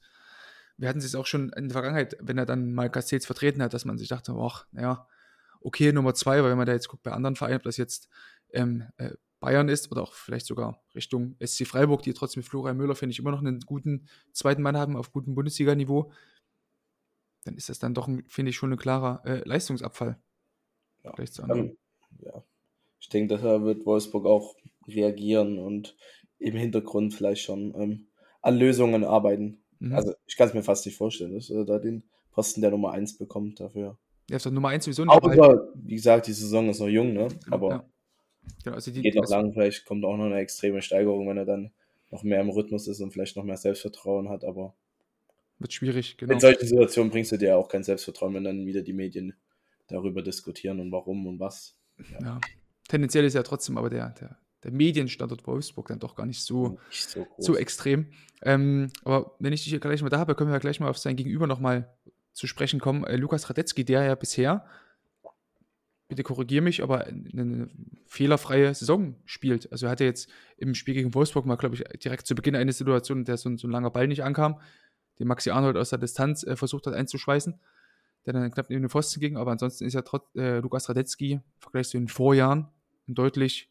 Wir hatten es auch schon in der Vergangenheit, wenn er dann mal Castells vertreten hat, dass man sich dachte, ach, naja, okay, Nummer zwei, weil wenn man da jetzt guckt bei anderen Vereinen, ob das jetzt ähm, äh, Bayern ist oder auch vielleicht sogar Richtung SC Freiburg, die trotzdem mit Florian Müller, finde ich, immer noch einen guten zweiten Mann haben auf gutem Bundesliga-Niveau, dann ist das dann doch, finde ich, schon ein klarer äh, Leistungsabfall. Ja. Ähm, ja. Ich denke, daher wird Wolfsburg auch reagieren und im Hintergrund vielleicht schon ähm, an Lösungen arbeiten. Mhm. Also ich kann es mir fast nicht vorstellen, dass er da den Posten der Nummer 1 bekommt dafür. ja, ist doch Nummer eins sowieso nicht. aber halt- wie gesagt, die Saison ist noch jung, ne? Genau, Aber ja. Genau, also die, geht noch lang, vielleicht kommt auch noch eine extreme Steigerung, wenn er dann noch mehr im Rhythmus ist und vielleicht noch mehr Selbstvertrauen hat. Aber Wird schwierig, genau. in solchen Situationen bringst du dir ja auch kein Selbstvertrauen, wenn dann wieder die Medien darüber diskutieren und warum und was. Ja. Tendenziell ist ja trotzdem aber der, der, der Medienstandort Wolfsburg dann doch gar nicht so, Nicht so so extrem. Ähm, aber wenn ich dich hier gleich mal da habe, können wir ja gleich mal auf sein Gegenüber nochmal zu sprechen kommen. Äh, Lukas Radetzky, der ja bisher, bitte korrigiere mich, aber eine, eine fehlerfreie Saison spielt. Also er hatte jetzt im Spiel gegen Wolfsburg mal, glaube ich, direkt zu Beginn eine Situation, in der so ein, so ein langer Ball nicht ankam, den Maxi Arnold aus der Distanz äh, versucht hat einzuschweißen, der dann knapp neben den Pfosten ging. Aber ansonsten ist ja trotz, äh, Lukas Radetzky im Vergleich zu den Vorjahren ein deutlich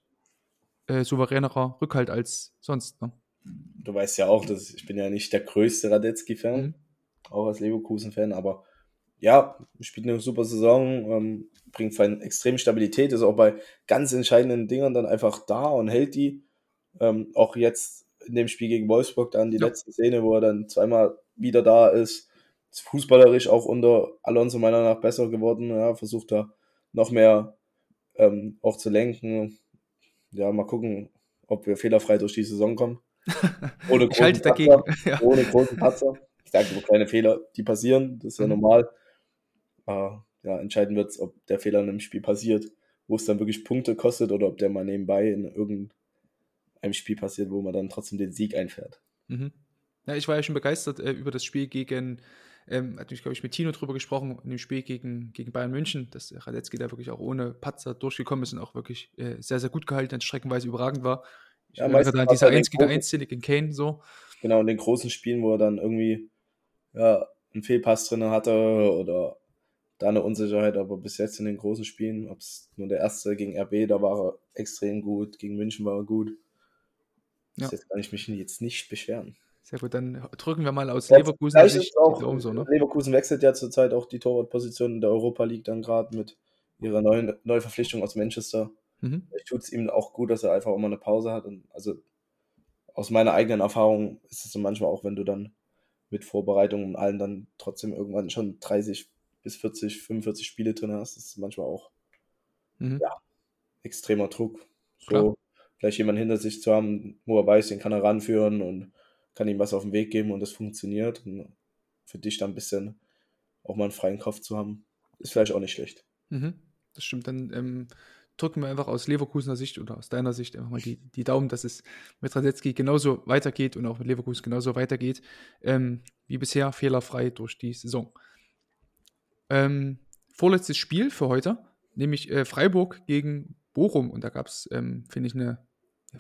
äh, souveränerer Rückhalt als sonst. Ne? Du weißt ja auch, dass ich bin ja nicht der größte Radetzky-Fan, Mhm. auch als Leverkusen-Fan, aber ja, spielt eine super Saison, ähm, bringt vor allem extrem Stabilität, ist auch bei ganz entscheidenden Dingern dann einfach da und hält die. Ähm, auch jetzt in dem Spiel gegen Wolfsburg dann die Ja. letzte Szene, wo er dann zweimal wieder da ist. Ist fußballerisch auch unter Alonso meiner Meinung nach besser geworden, ja, versucht da noch mehr ähm, auch zu lenken. Ja, mal gucken, ob wir fehlerfrei durch die Saison kommen. Ohne großen dagegen. Patzer. ja. Ohne großen Patzer. Ich sage nur kleine Fehler, die passieren, das ist ja Mhm. normal. Aber ja, entscheidend wird es, ob der Fehler in einem Spiel passiert, wo es dann wirklich Punkte kostet oder ob der mal nebenbei in irgendeinem Spiel passiert, wo man dann trotzdem den Sieg einfährt. Mhm. Ja, ich war ja schon begeistert äh, über das Spiel gegen Ähm, hat mich, glaube ich, mit Tino drüber gesprochen in dem Spiel gegen, gegen Bayern München, dass Radetzky da wirklich auch ohne Patzer durchgekommen ist und auch wirklich äh, sehr, sehr gut gehalten hat, streckenweise überragend war. Ich Ja, erinnere da an diese er den 1 gegen großen- 1 Szene gegen Kane so. Genau, in den großen Spielen, wo er dann irgendwie ja, einen Fehlpass drin hatte oder da eine Unsicherheit, aber bis jetzt in den großen Spielen, ob es nur der erste gegen RB, da war er extrem gut, gegen München war er gut. Ja. Bis jetzt kann ich mich jetzt nicht beschweren. Sehr gut, dann drücken wir mal aus Ja, Leverkusen ist auch, so, ne? Leverkusen wechselt ja zurzeit auch die Torwartposition in der Europa League dann gerade mit ihrer neuen Neuverpflichtung aus Manchester. Mhm. Tut es ihm auch gut, dass er einfach mal eine Pause hat. Und also aus meiner eigenen Erfahrung ist es so manchmal auch, wenn du dann mit Vorbereitung und allen dann trotzdem irgendwann schon 30 bis 40, 45 Spiele drin hast, ist es manchmal auch Mhm. extremer Druck. So Klar. vielleicht jemanden hinter sich zu haben, wo er weiß, den kann er ranführen und kann ihm was auf den Weg geben und das funktioniert. Und für dich dann ein bisschen auch mal einen freien Kopf zu haben, ist vielleicht auch nicht schlecht. Mhm. Das stimmt, dann ähm, drücken wir einfach aus Leverkusener Sicht oder aus deiner Sicht einfach mal die, die Daumen, dass es mit Radetzky genauso weitergeht und auch mit Leverkusen genauso weitergeht, ähm, wie bisher, fehlerfrei durch die Saison. Ähm, vorletztes Spiel für heute, nämlich äh, Freiburg gegen Bochum und da gab es, ähm, finde ich, eine,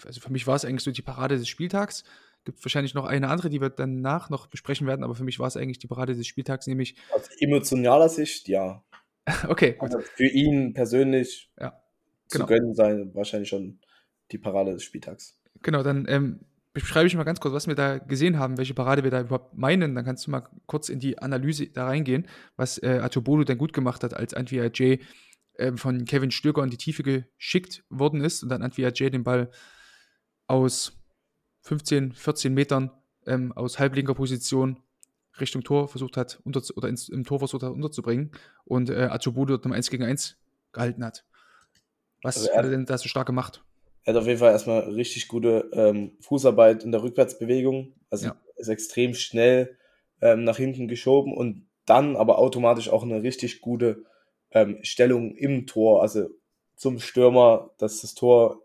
also für mich war es eigentlich so die Parade des Spieltags. Gibt wahrscheinlich noch eine andere, die wir danach noch besprechen werden, aber für mich war es eigentlich die Parade des Spieltags, nämlich, Aus emotionaler Sicht, ja. okay, Also für ihn persönlich ja, zu Genau. gönnen sein, wahrscheinlich schon die Parade des Spieltags. Genau, dann ähm, beschreibe ich mal ganz kurz, was wir da gesehen haben, welche Parade wir da überhaupt meinen. Dann kannst du mal kurz in die Analyse da reingehen, was äh, Atobolo denn gut gemacht hat, als Antwi Ajay ähm, von Kevin Stöger in die Tiefe geschickt worden ist und dann Antwi Ajay den Ball aus 15, 14 Metern ähm, aus halblinker Position Richtung Tor versucht hat, unter, oder ins, im Tor versucht hat unterzubringen und äh, Atobolo dort im 1 gegen 1 gehalten hat. Was Also er- hat er denn da so stark gemacht? Er hat auf jeden Fall erstmal richtig gute ähm, Fußarbeit in der Rückwärtsbewegung. Also Ja. ist extrem schnell ähm, nach hinten geschoben und dann aber automatisch auch eine richtig gute ähm, Stellung im Tor. Also zum Stürmer, dass das Tor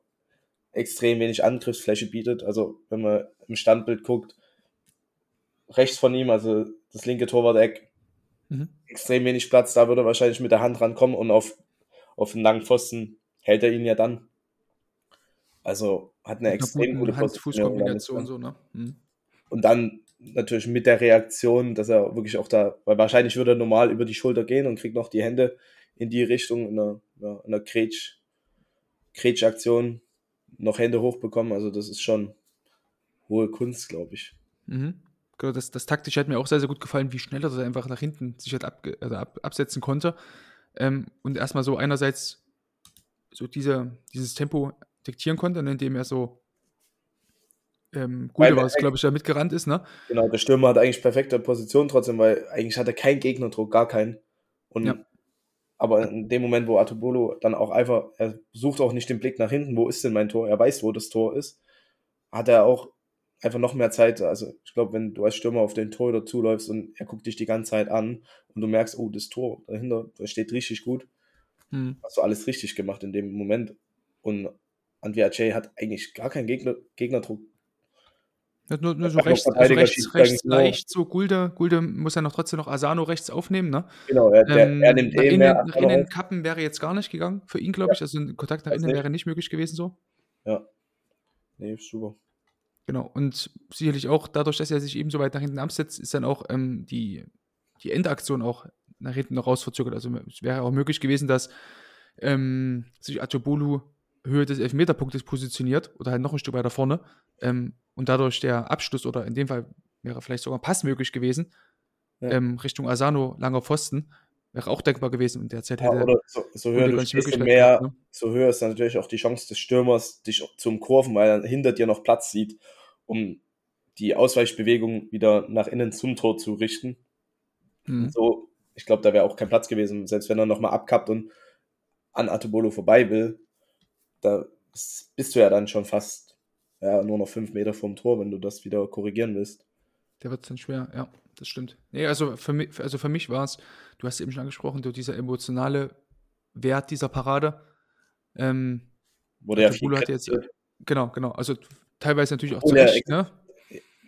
extrem wenig Angriffsfläche bietet. Also wenn man im Standbild guckt, rechts von ihm, also das linke Torwart-Eck, Mhm. extrem wenig Platz. Da würde er wahrscheinlich mit der Hand rankommen und auf, auf den langen Pfosten hält er ihn ja dann. Also hat eine extrem gute Hand-Fuß-Kombination so, ne? Mhm. Und dann natürlich mit der Reaktion, dass er wirklich auch da, weil wahrscheinlich würde er normal über die Schulter gehen und kriegt noch die Hände in die Richtung in einer, in einer Grätsch, Grätsch-Aktion noch Hände hochbekommen. Also das ist schon hohe Kunst, glaube ich. Mhm. Genau, das, das taktisch hat mir auch sehr, sehr gut gefallen, wie schnell er das einfach nach hinten sich halt abge, also ab, absetzen konnte. Ähm, und erstmal so einerseits so diese, dieses Tempo diktieren konnte, ne, indem er so ähm, Gute war es, glaube ich, da mitgerannt ist, ne? Genau, der Stürmer hat eigentlich perfekte Position trotzdem, weil eigentlich hat er keinen Gegnerdruck, gar keinen. Und Ja. Aber in dem Moment, wo Atobolo dann auch einfach, er sucht auch nicht den Blick nach hinten, wo ist denn mein Tor? Er weiß, wo das Tor ist, hat er auch einfach noch mehr Zeit. Also ich glaube, wenn du als Stürmer auf den Tor zuläufst und er guckt dich die ganze Zeit an und du merkst, oh, das Tor dahinter, das steht richtig gut, Hm. hast du alles richtig gemacht in dem Moment. Und Andrea Jay hat eigentlich gar keinen Gegner, Gegnerdruck. Hat nur, nur so rechts, also rechts, rechts leicht, so Gulde. Gulde muss ja noch trotzdem noch Asano rechts aufnehmen, ne? Genau, er, der, Ähm, er nimmt nach eh innen, mehr. nach innen kappen wäre jetzt gar nicht gegangen für ihn, glaube ich. Also ein Kontakt nach Das innen nicht. wäre nicht möglich gewesen so. Ja. Nee, super. Genau, und sicherlich auch dadurch, dass er sich eben so weit nach hinten absetzt, ist dann auch ähm, die, die Endaktion auch nach hinten noch raus verzögert. Also es wäre auch möglich gewesen, dass ähm, sich Atobolu Höhe des Elfmeterpunktes positioniert oder halt noch ein Stück weiter vorne ähm, und dadurch der Abschluss oder in dem Fall wäre vielleicht sogar ein Pass möglich gewesen Ja. ähm, Richtung Asano, langer Pfosten, wäre auch denkbar gewesen und derzeit Ja, hätte oder so, so höher du stehst, mehr, gehabt, ne? so höher ist dann natürlich auch die Chance des Stürmers, dich zum Kurven, weil er hinter dir noch Platz sieht, um die Ausweichbewegung wieder nach innen zum Tor zu richten. Mhm. So, ich glaube, da wäre auch kein Platz gewesen, selbst wenn er nochmal abkappt und an Atobolo vorbei will, da bist du ja dann schon fast ja, nur noch fünf Meter vom Tor, wenn du das wieder korrigieren willst. Der wird dann schwer, ja, das stimmt. Nee, also für mich, also für mich war es, du hast eben schon angesprochen, so dieser emotionale Wert dieser Parade. Ähm, Wurde ja der viel hat jetzt, genau, genau, also teilweise natürlich auch zu Recht, ne?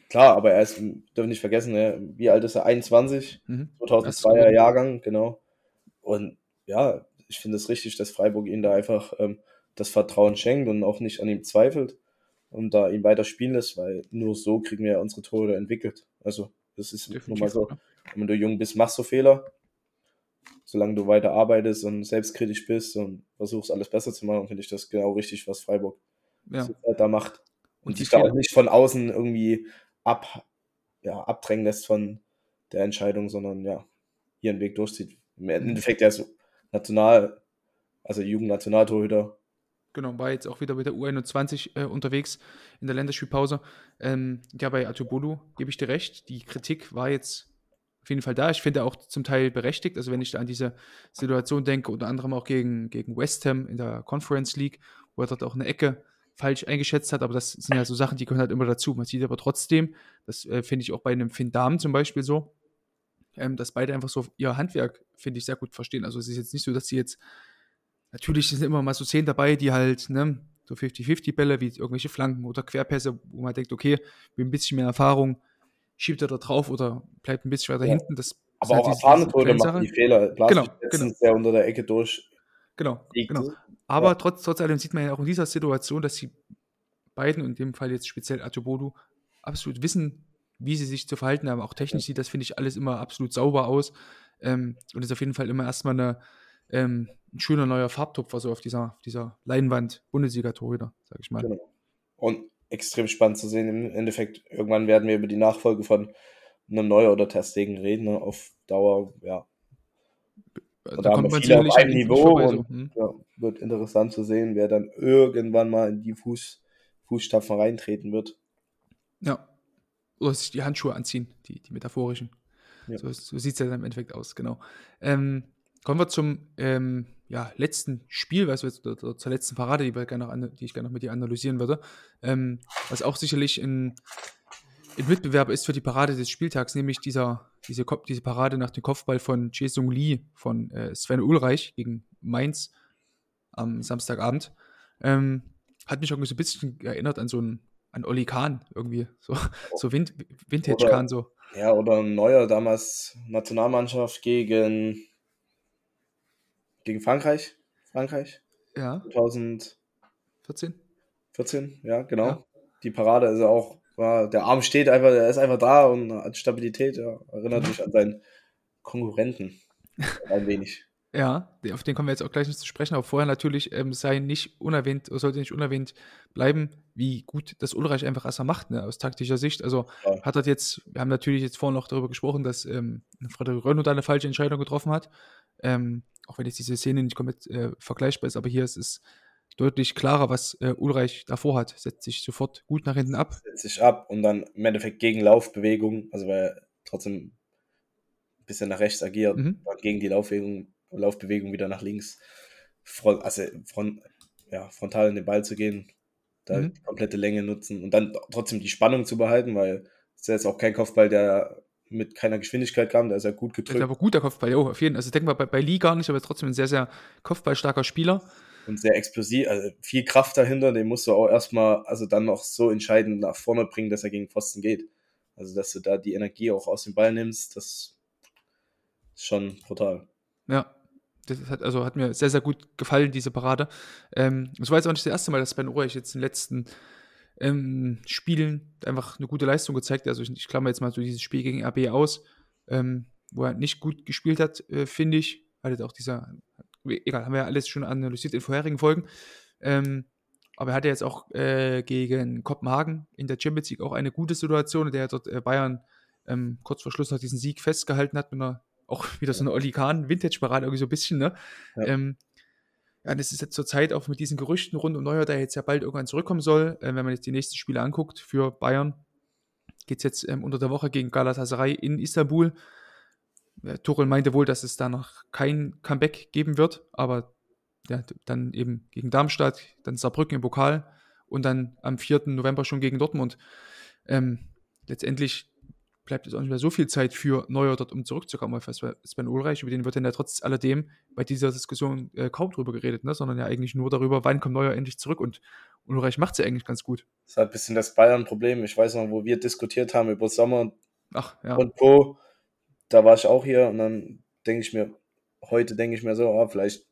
klar, aber er ist, dürfen nicht vergessen, ne, wie alt ist er? 21, Mhm. 2002er Jahrgang, genau. Und ja, ich finde es richtig, dass Freiburg ihm da einfach ähm, das Vertrauen schenkt und auch nicht an ihm zweifelt und da ihn weiter spielen lässt, weil nur so kriegen wir ja unsere Tore entwickelt. Also, das ist nun mal Definitiv, so. ja. Wenn du jung bist, machst du Fehler. Solange du weiter arbeitest und selbstkritisch bist und versuchst, alles besser zu machen, finde ich das genau richtig, was Freiburg Ja. halt da macht. Und, Und die sich da auch nicht von außen irgendwie ab, ja, abdrängen lässt von der Entscheidung, sondern ja, ihren Weg durchzieht. Im Endeffekt ja so national, also Jugendnationaltorhüter. Genau, war jetzt auch wieder mit der U21 äh, unterwegs in der Länderspielpause. Ähm, ja, bei Atubolu gebe ich dir recht. Die Kritik war jetzt auf jeden Fall da. Ich finde auch zum Teil berechtigt. Also wenn ich da an diese Situation denke, unter anderem auch gegen, gegen West Ham in der Conference League, wo er dort auch eine Ecke falsch eingeschätzt hat. Aber das sind ja so Sachen, die gehören halt immer dazu. Man sieht aber trotzdem, das äh, finde ich auch bei einem Finn Dahm zum Beispiel so, ähm, dass beide einfach so ihr Handwerk, finde ich, sehr gut verstehen. Also es ist jetzt nicht so, dass sie jetzt Natürlich sind immer mal so Szenen dabei, die halt, ne, so 50-50-Bälle wie irgendwelche Flanken oder Querpässe, wo man denkt, okay, mit ein bisschen mehr Erfahrung schiebt er da drauf oder bleibt ein bisschen weiter Ja. hinten. Das Aber sind auch halt erfahrene kleinen machen die Fehler. Blas Genau, genau. der unter der Ecke durch. Genau, genau. Aber trotz, trotz allem sieht man ja auch in dieser Situation, dass die beiden, und in dem Fall jetzt speziell Atubodu, absolut wissen, wie sie sich zu verhalten haben. Auch technisch sieht das, finde ich, alles immer absolut sauber aus. Ähm, und ist auf jeden Fall immer erstmal eine, ähm, ein schöner neuer Farbtupfer so auf dieser, auf dieser Leinwand Bundesliga-Torhüter, sag ich mal. Genau. Und extrem spannend zu sehen. Im Endeffekt, irgendwann werden wir über die Nachfolge von einem Neuer oder Testegen reden. Ne? Auf Dauer, ja, da da kommt man sicherlich auf einem Niveau vorbei. und- So. Hm. ja, wird interessant zu sehen, wer dann irgendwann mal in die Fuß, Fußstapfen reintreten wird. Ja. Oder sich die Handschuhe anziehen, die, die metaphorischen. Ja. So, so sieht es ja dann im Endeffekt aus, genau. Ähm, kommen wir zum ähm, ja, letzten Spiel, was wir jetzt- oder, zur letzten Parade, die, wir gerne noch, die ich gerne noch mit dir analysieren würde. Ähm, was auch sicherlich ein, ein Mitbewerber ist für die Parade des Spieltags, nämlich dieser, diese, diese Parade nach dem Kopfball von Jason Lee von äh, Sven Ulreich gegen Mainz am Samstagabend. Ähm, hat mich irgendwie so ein bisschen erinnert an so einen an Olli Kahn irgendwie. So, so Vin Vintage Oder- Kahn so. Ja, oder ein Neuer damals Nationalmannschaft gegen, gegen Frankreich. Frankreich, Ja, 2014, 14. ja, genau. Ja. Die Parade ist ja auch, war, der Arm steht einfach, der ist einfach da und hat Stabilität, ja. Erinnert Mhm. mich an seinen Konkurrenten. Ein wenig. Ja, auf den kommen wir jetzt auch gleich noch zu sprechen, aber vorher natürlich ähm, sei nicht unerwähnt, sollte nicht unerwähnt bleiben, wie gut das Ulreich einfach erstmal macht, ne, aus taktischer Sicht. Also Ja. hat er jetzt, wir haben natürlich jetzt vorhin noch darüber gesprochen, dass ähm, Frederik Rönno da eine falsche Entscheidung getroffen hat. Ähm, auch wenn jetzt diese Szene nicht komplett äh, vergleichbar ist, aber hier ist es deutlich klarer, was äh, Ulreich davor hat. Setzt sich sofort gut nach hinten ab. setzt sich ab und dann im Endeffekt gegen Laufbewegung, also weil er trotzdem ein bisschen nach rechts agiert, Mhm. dann gegen die Laufbewegung, Laufbewegung wieder nach links, front, also front, ja, frontal in den Ball zu gehen, da Mhm. die komplette Länge nutzen und dann trotzdem die Spannung zu behalten, weil es ist jetzt auch kein Kopfball, der mit keiner Geschwindigkeit kam, der ist ja gut gedrückt aber guter Kopfball, jo, auf jeden Fall. Also denken wir bei, bei Lee gar nicht, aber trotzdem ein sehr, sehr kopfballstarker Spieler. und sehr explosiv, also viel Kraft dahinter, den musst du auch erstmal, also dann noch so entscheidend nach vorne bringen, dass er gegen Pfosten geht. Also, dass du da die Energie auch aus dem Ball nimmst, das ist schon brutal. Ja, das hat, also hat mir sehr, sehr gut gefallen, diese Parade. Ähm, es war jetzt auch nicht das erste Mal, dass Ben Ulreich jetzt in den letzten ähm, Spielen einfach eine gute Leistung gezeigt. Also ich, ich klammer jetzt mal so dieses Spiel gegen RB aus, ähm, wo er nicht gut gespielt hat, äh, finde ich. Jetzt auch dieser, egal, haben wir ja alles schon analysiert in vorherigen Folgen. Ähm, aber er hatte jetzt auch äh, gegen Kopenhagen in der Champions League auch eine gute Situation, in der er dort äh, Bayern ähm, kurz vor Schluss noch diesen Sieg festgehalten hat mit einer auch wieder so eine Oli Kahn Vintage-Parade irgendwie so ein bisschen, ne? Ja. Ähm, ja, und es ist jetzt zur Zeit auch mit diesen Gerüchten rund um Neuer, der jetzt ja bald irgendwann zurückkommen soll. Äh, wenn man jetzt die nächsten Spiele anguckt für Bayern, geht es jetzt ähm, unter der Woche gegen Galatasaray in Istanbul. Äh, Tuchel meinte wohl, dass es da noch kein Comeback geben wird, aber ja, dann eben gegen Darmstadt, dann Saarbrücken im Pokal und dann am 4. November schon gegen Dortmund. Ähm, letztendlich bleibt jetzt auch nicht mehr so viel Zeit für Neuer dort, um zurückzukommen. Weil Sven- Ulreich, über den wird dann ja trotz alledem bei dieser Diskussion äh, kaum drüber geredet, ne? sondern ja eigentlich nur darüber, wann kommt Neuer endlich zurück. Und Ulreich macht sie eigentlich ganz gut. Das ist halt ein bisschen das Bayern-Problem. Ich weiß noch, wo wir diskutiert haben über Sommer Ach, ja. und Co. Da war ich auch hier und dann denke ich mir, heute denke ich mir so, ah, vielleicht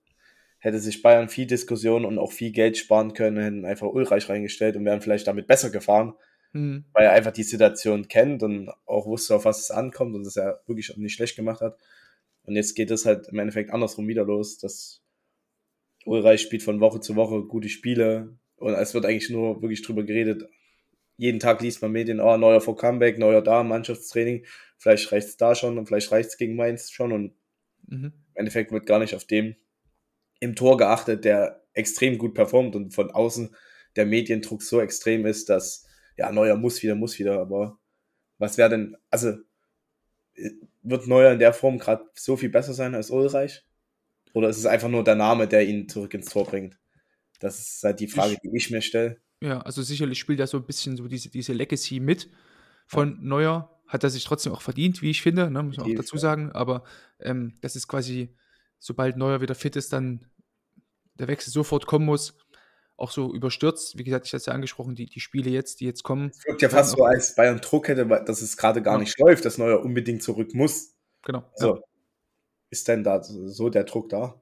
hätte sich Bayern viel Diskussion und auch viel Geld sparen können, hätten einfach Ulreich reingestellt und wären vielleicht damit besser gefahren, Hm. weil er einfach die Situation kennt und auch wusste, auf was es ankommt und das er wirklich auch nicht schlecht gemacht hat. Und jetzt geht es halt im Endeffekt andersrum wieder los, dass Ulreich spielt von Woche zu Woche gute Spiele und es wird eigentlich nur wirklich drüber geredet. Jeden Tag liest man Medien, oh, neuer vor Comeback, neuer da, Mannschaftstraining. Vielleicht reicht es da schon und vielleicht reicht es gegen Mainz schon und Mhm. im Endeffekt wird gar nicht auf dem im Tor geachtet, der extrem gut performt und von außen der Mediendruck so extrem ist, dass ja, Neuer muss wieder, muss wieder, aber was wäre denn, also äh, wird Neuer in der Form gerade so viel besser sein als Ulreich? Oder ist es einfach nur der Name, der ihn zurück ins Tor bringt? Das ist halt die Frage, Ich- die ich mir stelle. Ja, also sicherlich spielt er so ein bisschen so diese, diese Legacy mit von Neuer. Hat er sich trotzdem auch verdient, wie ich finde, ne, muss man auch dazu ja. sagen. Aber ähm, das ist quasi, sobald Neuer wieder fit ist, dann der Wechsel sofort kommen muss. Auch so überstürzt, wie gesagt, ich hatte es ja angesprochen, die, die Spiele jetzt, die jetzt kommen. Es wirkt ja fast so, als Bayern Druck hätte, weil- dass es gerade gar Ja. nicht läuft, dass Neuer unbedingt zurück muss. Genau. Also, Ja. ist denn da so der Druck da?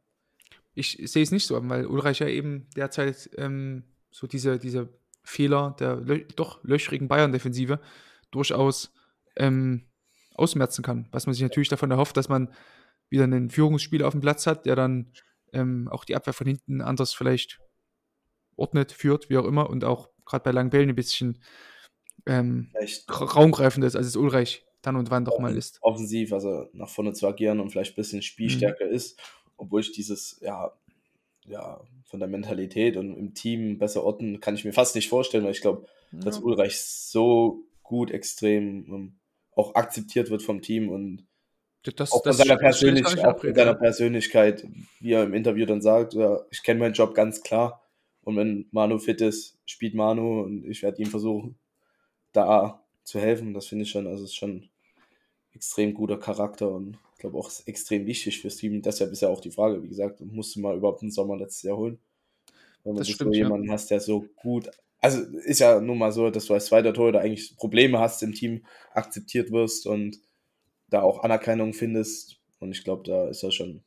Ich sehe es nicht so, weil Ulreich ja eben derzeit ähm, so diese, diese Fehler der lö doch löchrigen Bayern-Defensive durchaus ähm, ausmerzen kann. Was man sich natürlich davon erhofft, dass man wieder einen Führungsspieler auf dem Platz hat, der dann ähm, auch die Abwehr von hinten anders vielleicht ordnet, führt, wie auch immer, und auch gerade bei langen Bällen ein bisschen ähm, raumgreifend ist, als es Ulreich dann und wann doch mal ist. offensiv, also nach vorne zu agieren und vielleicht ein bisschen spielstärker Mhm. ist, obwohl ich dieses, ja, ja, von der Mentalität und im Team besser orten, kann ich mir fast nicht vorstellen, weil ich glaube, dass Ja. Ulreich so gut extrem ähm, auch akzeptiert wird vom Team und Das, auch von seiner, Persönlich auch abreden, seiner ja. Persönlichkeit, wie er im Interview dann sagt, ja, ich kenne meinen Job ganz klar und wenn Manu fit ist, spielt Manu und ich werde ihm versuchen, da zu helfen. Das finde ich schon, also es ist schon extrem guter Charakter und ich glaube auch extrem wichtig fürs Team. Deshalb ist ja auch die Frage, wie gesagt, musste mal überhaupt einen Sommer letztes Jahr holen. Wenn man Das sich stimmt, so ja. jemanden hast, der so gut, also ist ja nun mal so, dass du als zweiter Torhüter eigentlich Probleme hast im Team, akzeptiert wirst und da auch Anerkennung findest. Und ich glaube, da ist er schon,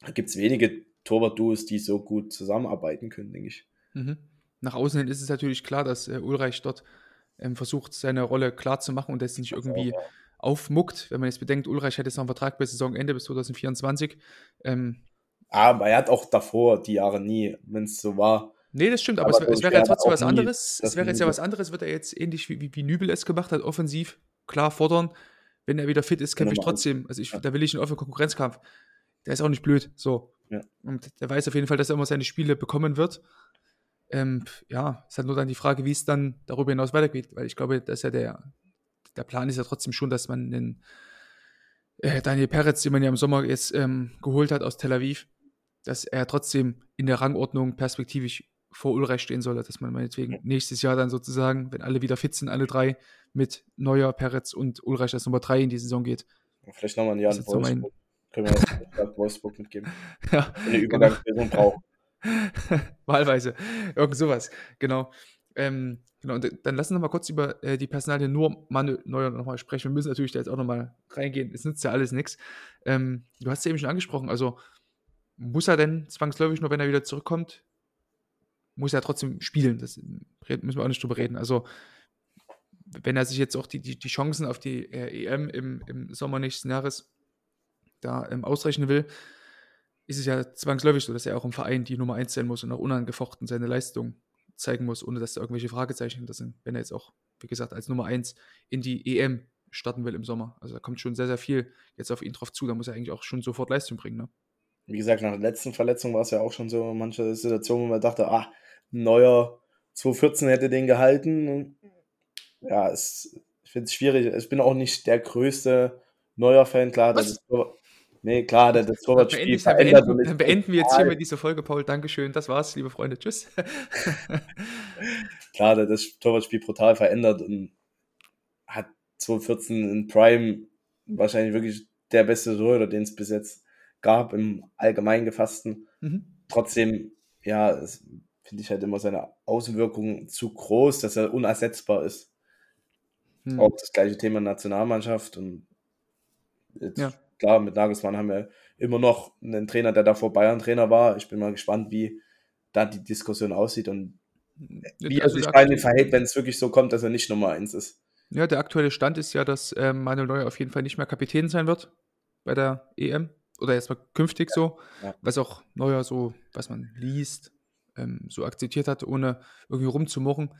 da gibt es wenige Torwart-Duos, die so gut zusammenarbeiten können, denke ich. Mhm. Nach außen hin ist es natürlich klar, dass äh, Ulreich dort ähm, versucht, seine Rolle klar zu machen und das nicht irgendwie ja. aufmuckt. Wenn man jetzt bedenkt, Ulreich hat jetzt noch einen Vertrag bis Saisonende bis 2024. Ähm, Aber er hat auch davor die Jahre nie, wenn es so war. nee, das stimmt, aber, Aber es, es ich wäre ja trotzdem was anderes. Es wäre jetzt ja was anderes, wird er jetzt ähnlich wie, wie, wie Nübel es gemacht hat, offensiv klar fordern. Wenn er wieder fit ist, kämpfe ich Nummer eins. trotzdem. Also ich, Ja. da will ich einen offenen Konkurrenzkampf. Der ist auch nicht blöd. So. Ja. Und der weiß auf jeden Fall, dass er immer seine Spiele bekommen wird. Ähm, ja, ist halt nur dann die Frage, wie es dann darüber hinaus weitergeht, weil ich glaube, dass ja der, der Plan ist ja trotzdem schon, dass man den äh, Daniel Peretz, den man ja im Sommer jetzt ähm, geholt hat aus Tel Aviv, dass er trotzdem in der Rangordnung perspektivisch vor Ulreich stehen soll, dass man meinetwegen nächstes Jahr dann sozusagen, wenn alle wieder fit sind, alle drei, mit Neuer, Peretz und Ulreich als Nummer drei in die Saison geht. Vielleicht nochmal ein Jahr in ist so mein- Wolfsburg. Können wir das Wolfsburg mitgeben. Ja, Eine Übergangssaison braucht. Wahlweise. Irgend sowas. Genau. Ähm, genau. Und dann lassen wir mal kurz über äh, die Personalie nur Manuel Neuer nochmal sprechen. Wir müssen natürlich da jetzt auch nochmal reingehen. Es nützt ja alles nichts. Ähm, du hast es eben schon angesprochen. Also muss er denn zwangsläufig nur, wenn er wieder zurückkommt, muss er trotzdem spielen. Das müssen wir auch nicht drüber reden. Also wenn er sich jetzt auch die, die, die Chancen auf die äh, EM im, im Sommer nächsten Jahres da ähm, ausrechnen will, ist es ja zwangsläufig so, dass er auch im Verein die Nummer 1 sein muss und auch unangefochten seine Leistung zeigen muss, ohne dass da irgendwelche Fragezeichen hinter sind, wenn er jetzt auch, wie gesagt, als Nummer 1 in die EM starten will im Sommer. Also da kommt schon sehr, sehr viel jetzt auf ihn drauf zu. Da muss er eigentlich auch schon sofort Leistung bringen. Ne? Wie gesagt, nach der letzten Verletzung war es ja auch schon so manche Situationen, wo man dachte, ah, neuer 2014 hätte den gehalten. Ja, es, ich finde es schwierig. Ich bin auch nicht der größte neuer Fan, klar. Was? Das ist, nee, klar, das beenden, Torwartspiel dann, verändert. und beenden, ist dann beenden wir jetzt total- hiermit diese Folge, Paul. Dankeschön. Das war's, liebe Freunde. Tschüss. klar, der das Torwartspiel brutal verändert und hat 2014 in Prime wahrscheinlich wirklich der beste Torhüter, den es bis jetzt gab im allgemein gefassten. mhm. Trotzdem, ja, finde ich halt immer seine Außenwirkung zu groß, dass er unersetzbar ist. Hm. Auch das gleiche Thema Nationalmannschaft und jetzt, Ja. Klar, mit Nagelsmann haben wir immer noch einen Trainer, der davor Bayern-Trainer war. Ich bin mal gespannt, wie da die Diskussion aussieht und wie er sich aktu- verhält, wenn es wirklich so kommt, dass er nicht Nummer eins ist. Ja, der aktuelle Stand ist ja, dass ähm, Manuel Neuer auf jeden Fall nicht mehr Kapitän sein wird bei der EM. Oder erstmal künftig so. ja. Was auch Neuer so, was man liest, ähm, so akzeptiert hat, ohne irgendwie rumzumurren.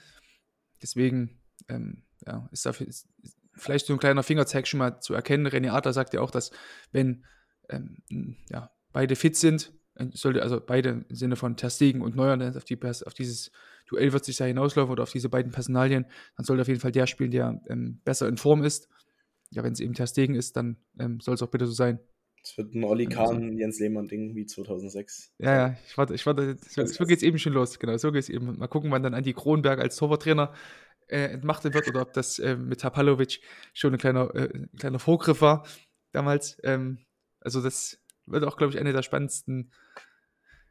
Deswegen ähm, ja, ist dafür ist vielleicht so ein kleiner Fingerzeig schon mal zu erkennen. René Adler sagt ja auch, dass wenn ähm, ja, beide fit sind, äh, sollte also beide im Sinne von Ter Stegen und Neuer ne, auf, die, auf dieses Duell wird sich da hinauslaufen oder auf diese beiden Personalien, dann sollte auf jeden Fall der spielen, der ähm, besser in Form ist. Ja, wenn es eben Ter Stegen ist, dann ähm, soll es auch bitte so sein. Es wird ein Olli Also- Kahn, Jens Lehmann-Ding wie 2006. Ja, ja, ich warte, ich warte, so geht es eben schon los, genau, so geht es eben. Mal gucken, wann dann Andi Kronberg als Torwarttrainer äh, entmachtet wird oder ob das äh, mit Tapalovic schon ein kleiner, äh, ein kleiner Vorgriff war damals. Ähm, also das wird auch, glaube ich, eine der spannendsten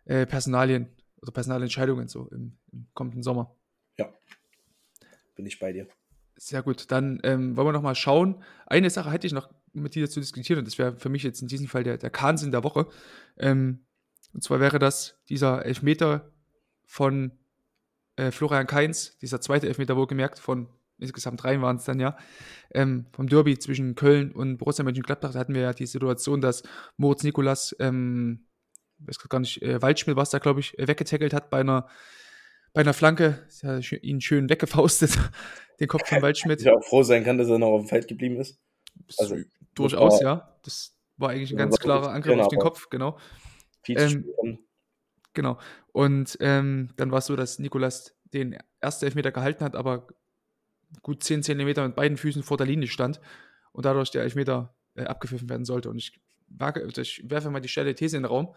äh, Personalien oder Personalentscheidungen so im, im kommenden Sommer. Bin ich bei dir. Sehr gut, dann ähm, wollen wir noch mal schauen. Eine Sache hätte ich noch mit dir zu diskutieren und das wäre für mich jetzt in diesem Fall der, der Kahnsinn der Woche. Ähm, und zwar wäre das dieser Elfmeter von äh, Florian Kainz, dieser zweite Elfmeter wohlgemerkt, von insgesamt drei waren es dann ja, ähm, vom Derby zwischen Köln und Borussia Mönchengladbach. Da hatten wir ja die Situation, dass Moritz Nikolas, ähm, ich weiß gar nicht, äh, Waldschmidt, was da glaube ich, äh, weggetackelt hat bei einer bei einer Flanke, ja ihn schön weggefaustet, den Kopf von Waldschmidt. Ich auch froh sein kann, dass er noch auf dem Feld geblieben ist. Also, Durchaus, war- ja. Das war eigentlich ein ganz war klarer Angriff auf den Kopf, genau. Viel zu Ähm, spät. Genau. Und ähm, dann war es so, dass Nikolas den ersten Elfmeter gehalten hat, aber gut 10 Zentimeter mit beiden Füßen vor der Linie stand und dadurch der Elfmeter äh, abgepfiffen werden sollte. Und ich, wage, also ich werfe mal die steile These in den Raum.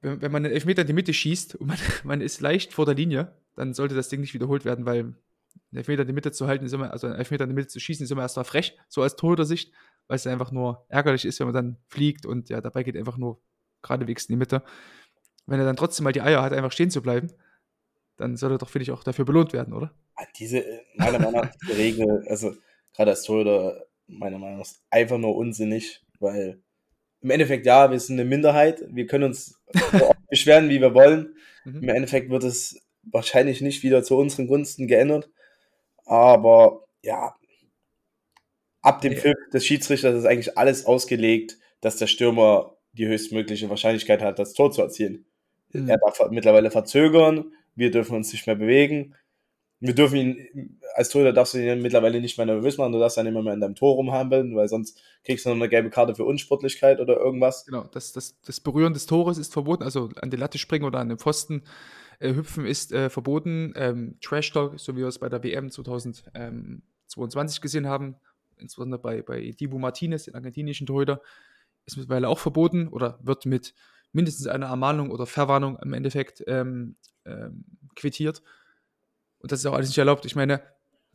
Wenn, wenn man einen Elfmeter in die Mitte schießt und man, man ist leicht vor der Linie, dann sollte das Ding nicht wiederholt werden, weil einen Elfmeter in die Mitte zu halten, ist immer, also einen Elfmeter in die Mitte zu schießen, ist immer erstmal frech, so als Torhüter-Sicht, weil es einfach nur ärgerlich ist, wenn man dann fliegt und ja, dabei geht einfach nur geradewegs in die Mitte. Wenn er dann trotzdem mal die Eier hat, einfach stehen zu bleiben, dann soll er doch, finde ich, auch dafür belohnt werden, oder? Ah, Diese, äh, meiner Meinung nach, diese Regel, also gerade als Torhüter, meiner Meinung nach, ist einfach nur unsinnig, weil im Endeffekt, ja, wir sind eine Minderheit, wir können uns so oft beschweren, wie wir wollen. Im Mhm. Endeffekt wird es wahrscheinlich nicht wieder zu unseren Gunsten geändert, aber ja, ab dem Ja. Pfiff des Schiedsrichters ist eigentlich alles ausgelegt, dass der Stürmer die höchstmögliche Wahrscheinlichkeit hat, das Tor zu erzielen. Mhm. Er darf mittlerweile verzögern, wir dürfen uns nicht mehr bewegen. Wir dürfen ihn, als Torhüter darfst du ihn mittlerweile nicht mehr nervös machen, du darfst dann immer mehr in deinem Tor rumhampeln, weil sonst kriegst du noch eine gelbe Karte für Unsportlichkeit oder irgendwas. Genau, das, das, das Berühren des Tores ist verboten, also an die Latte springen oder an den Pfosten äh, hüpfen ist äh, verboten. Ähm, Trash Talk, so wie wir es bei der WM 2022 gesehen haben, insbesondere bei, bei Dibu Martinez, den argentinischen Torhüter, ist mittlerweile auch verboten oder wird mit mindestens einer Ermahnung oder Verwarnung im Endeffekt ähm, ähm, quittiert. Und das ist auch alles nicht erlaubt. Ich meine,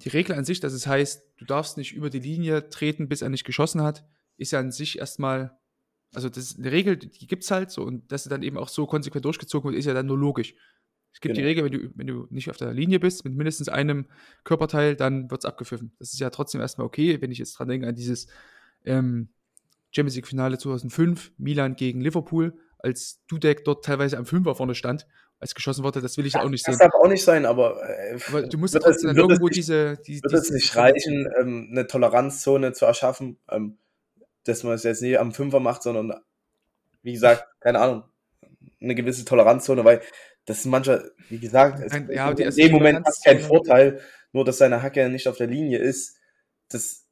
die Regel an sich, dass es heißt, du darfst nicht über die Linie treten, bis er nicht geschossen hat, ist ja an sich erstmal, also das ist eine Regel, die gibt es halt so und dass sie dann eben auch so konsequent durchgezogen wird, ist ja dann nur logisch. Es gibt die Genau. Regel, wenn du, wenn du nicht auf der Linie bist, mit mindestens einem Körperteil, dann wird es abgepfiffen. Das ist ja trotzdem erstmal okay, wenn ich jetzt dran denke an dieses ähm, Champions League-Finale 2005, Milan gegen Liverpool, als Dudek dort teilweise am Fünfer vorne stand, als geschossen wurde, das will ich ja auch nicht Das sehen. darf auch nicht sein, aber, äh, Aber du musst trotzdem es- dann irgendwo nicht- diese, die, wird es nicht reichen, ähm, eine Toleranzzone zu erschaffen, ähm, dass man es jetzt nicht am Fünfer macht, sondern, wie gesagt, keine Ahnung, eine gewisse Toleranzzone, weil das sind mancher, wie gesagt, es, Nein, ja, in dem Moment hat kein Toleranzzone- Vorteil, nur dass seine Hacke nicht auf der Linie ist, das,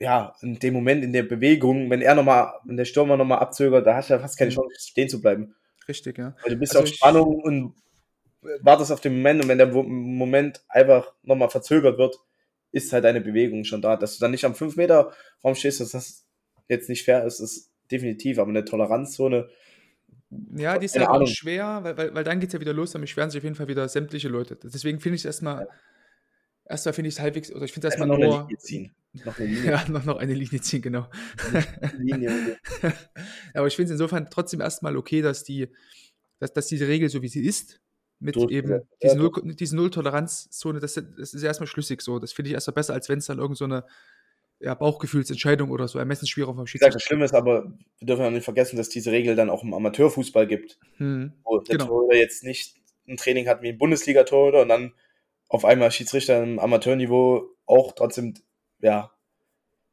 ja, in dem Moment, in der Bewegung, wenn er nochmal, wenn der Stürmer nochmal abzögert, da hast du ja fast keine Mhm. Chance, stehen zu bleiben. Richtig, ja. Weil du bist Also auf Spannung und wartest auf den Moment und wenn der Moment einfach nochmal verzögert wird, ist halt deine Bewegung schon da. Dass du dann nicht am 5 Meter Raum stehst, dass das jetzt nicht fair ist, ist definitiv, aber eine Toleranzzone, Ja, die ist Keine halt auch schwer, weil, weil, weil dann geht es ja wieder los, dann beschweren sich auf jeden Fall wieder sämtliche Leute. Deswegen finde ich es erstmal, erstmal finde ich es halbwegs, oder ich finde einfach erstmal noch eine Linie ziehen. Noch eine Linie. ja, noch, noch eine Linie ziehen, genau. Linie. Aber ich finde es insofern trotzdem erstmal okay, dass die, dass, dass diese Regel so wie sie ist, mit Durchgesetzt. eben diesen Ja, Null, diese Null-Toleranz-Zone, das, das ist erstmal schlüssig so. Das finde ich erstmal besser, als wenn es dann irgend so eine ja, Bauchgefühlsentscheidung oder so Ermessensspielraum vom gesagt, das Schiedsrichter Schlimme ist aber, wir dürfen ja nicht vergessen, dass diese Regel dann auch im Amateurfußball gibt, hm. wo der Genau. Torhüter jetzt nicht ein Training hat wie ein Bundesliga-Torhüter und dann auf einmal Schiedsrichter im Amateurniveau auch trotzdem, ja,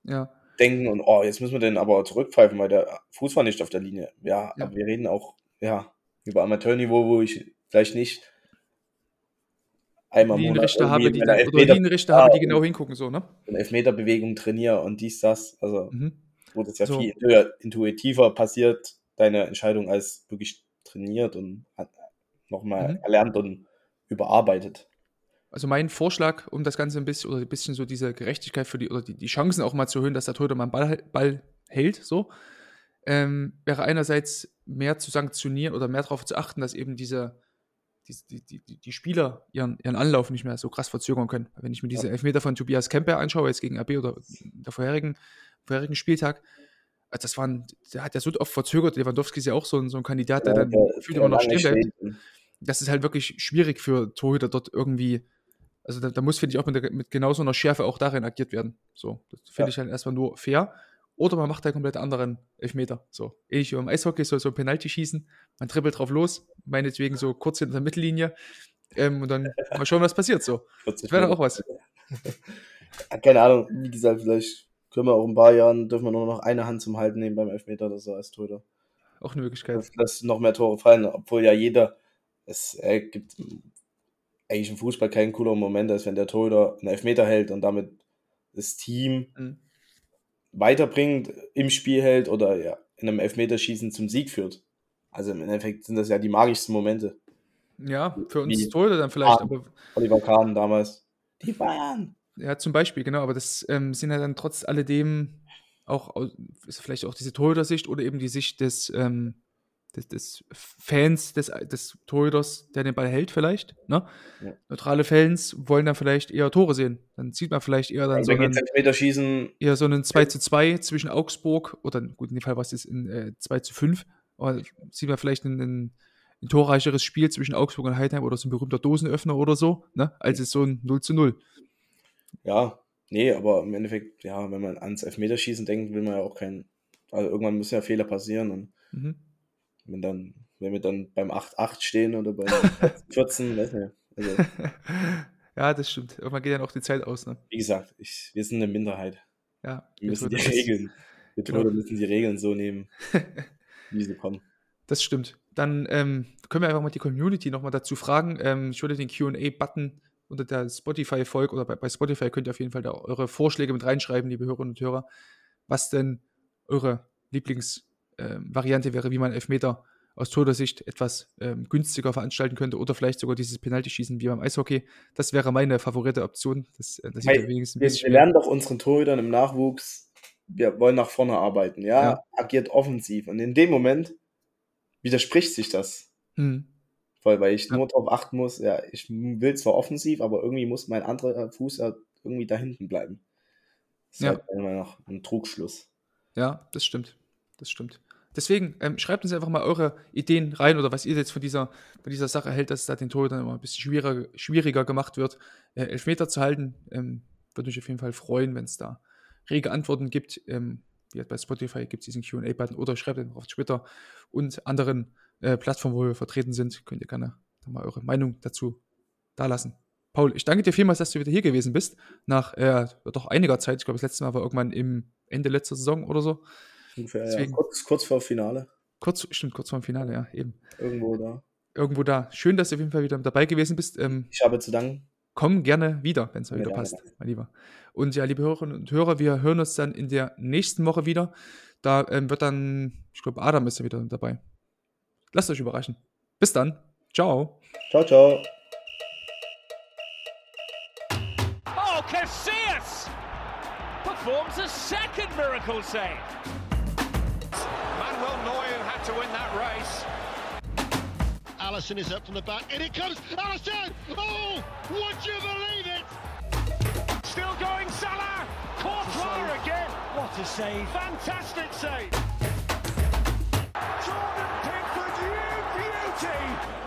Ja, denken und oh, jetzt müssen wir den aber zurückpfeifen, weil der Fuß war nicht auf der Linie. Ja, Ja. aber wir reden auch, ja, über Amateurniveau, wo ich vielleicht nicht einmal im Monat Linienrichter habe, die, dann, oder Elfmeter, Linienrichter habe, die genau hingucken, so, ne? und Elfmeterbewegung trainiere und dies, das. Also, Mhm. wo das ja So. viel intu- intuitiver passiert, deine Entscheidung als wirklich trainiert und nochmal Mhm. erlernt und überarbeitet. Also mein Vorschlag, um das Ganze ein bisschen, oder ein bisschen so diese Gerechtigkeit für die, oder die, die Chancen auch mal zu erhöhen, dass der Torhüter mal einen Ball, Ball hält, so, ähm, wäre einerseits mehr zu sanktionieren oder mehr darauf zu achten, dass eben diese, die, die, die, die Spieler ihren, ihren Anlauf nicht mehr so krass verzögern können. Wenn ich mir diese Elfmeter von Tobias Kemper anschaue, jetzt gegen RB oder der vorherigen, vorherigen Spieltag, also das waren, der hat ja so oft verzögert, Lewandowski ist ja auch so ein, so ein Kandidat, der Ja, dann der- gefühlt der immer noch stehen bleibt das ist halt wirklich schwierig für Torhüter dort irgendwie. Also da, da muss, finde ich, auch mit, mit genau so einer Schärfe auch darin agiert werden. So, das finde Ja. ich halt erstmal nur fair. Oder man macht halt komplett anderen Elfmeter. So, ähnlich wie beim Eishockey, so, so ein Penalty schießen, man trippelt drauf los, meinetwegen so kurz hinter der Mittellinie. Ähm, und dann mal schauen, was passiert. So, 40 das wäre Minuten. auch was. Keine Ahnung, wie gesagt, vielleicht können wir auch in ein paar Jahren, dürfen wir nur noch eine Hand zum Halten nehmen beim Elfmeter oder so als Torhüter. Auch eine Möglichkeit. Dass, dass noch mehr Tore fallen, obwohl ja jeder, es äh, gibt eigentlich im Fußball keinen cooler Moment, als wenn der Torhüter einen Elfmeter hält und damit das Team Mhm. weiterbringt, im Spiel hält oder ja, in einem Elfmeterschießen zum Sieg führt. Also im Endeffekt sind das ja die magischsten Momente. Ja, für uns Wie- Torhüter dann vielleicht, Ah. aber Oliver Kahn damals. Die Bayern. Ja, zum Beispiel, genau, aber das ähm, sind ja dann trotz alledem auch, au- ist vielleicht auch diese Torhüter-Sicht oder eben die Sicht des, ähm, des, des Fans des, des Torhüters, der den Ball hält, vielleicht. Ne? Ja. Neutrale Fans wollen dann vielleicht eher Tore sehen. Dann sieht man vielleicht eher dann Also so einen, Elfmeterschießen, eher so einen 2 zu 2 zwischen Augsburg oder gut, in dem Fall war es jetzt in äh, 2 zu 5, aber sieht man vielleicht ein, ein, ein torreicheres Spiel zwischen Augsburg und Heidenheim oder so ein berühmter Dosenöffner oder so, ne? als es so ein 0 zu 0. ja, nee, aber im Endeffekt, ja, wenn man ans Elfmeterschießen denkt, will man ja auch keinen, also irgendwann müssen ja Fehler passieren und Mhm. Wenn dann, wenn wir dann beim 8-8 stehen oder beim 14, weiß nicht. Also, ja, das stimmt. Irgendwann geht dann auch die Zeit aus, ne? wie gesagt, ich, wir sind eine Minderheit. Ja. Wir müssen die Regeln, wir Genau. Müssen die Regeln so nehmen, wie sie kommen. Das stimmt. Dann ähm, können wir einfach mal die Community nochmal dazu fragen. Ähm, ich würde den QA-Button unter der Spotify-Folge oder bei, bei Spotify könnt ihr auf jeden Fall da eure Vorschläge mit reinschreiben, liebe Hörerinnen und Hörer, was denn eure Lieblingsvariante wäre, wie man Elfmeter aus Torhüter-Sicht etwas ähm, günstiger veranstalten könnte oder vielleicht sogar dieses Penalty-Schießen wie beim Eishockey. Das wäre meine favorite Option. Das, äh, das Hey, wenigstens Wir, wir lernen doch unseren Torhütern im Nachwuchs, wir wollen nach vorne arbeiten, ja? Ja. agiert offensiv. Und in dem Moment widerspricht sich das. Hm. Voll, weil ich Ja. nur darauf achten muss, ja, ich will zwar offensiv, aber irgendwie muss mein anderer Fuß ja irgendwie da hinten bleiben. Das ist Ja. halt immer noch ein Trugschluss. Ja, das stimmt. Das stimmt. Deswegen ähm, schreibt uns einfach mal eure Ideen rein oder was ihr jetzt von dieser, von dieser Sache hält, dass da den Torhütern immer ein bisschen schwieriger, schwieriger gemacht wird, äh, Elfmeter zu halten. Ähm, würde mich auf jeden Fall freuen, wenn es da rege Antworten gibt. Ähm, wie bei Spotify gibt es diesen QA-Button oder schreibt einfach auf Twitter und anderen äh, Plattformen, wo wir vertreten sind. Könnt ihr gerne mal eure Meinung dazu dalassen. Paul, ich danke dir vielmals, dass du wieder hier gewesen bist. Nach äh, doch einiger Zeit. Ich glaube, das letzte Mal war irgendwann im Ende letzter Saison oder so. Ungefähr, ja. Deswegen- kurz, kurz vor Finale. Kurz, stimmt, kurz vor dem Finale, ja, eben. Irgendwo da. Irgendwo da. Schön, dass du auf jeden Fall wieder dabei gewesen bist. Ähm, Ich habe zu danken. komm gerne wieder, wenn es mal Ja, wieder gerne, passt, mein Lieber. Und ja, liebe Hörerinnen und Hörer, wir hören uns dann in der nächsten Woche wieder. Da ähm, wird dann, ich glaube, Adam ist ja wieder dabei. Lasst euch überraschen. Bis dann. Ciao. Ciao, ciao. Oh, Casillas performs a second miracle save. Allison is up from the back. In it comes. Allison! Oh! Would you believe it? Still going Salah. Courtois again. What a save. Fantastic save. Jordan Pickford, you beauty.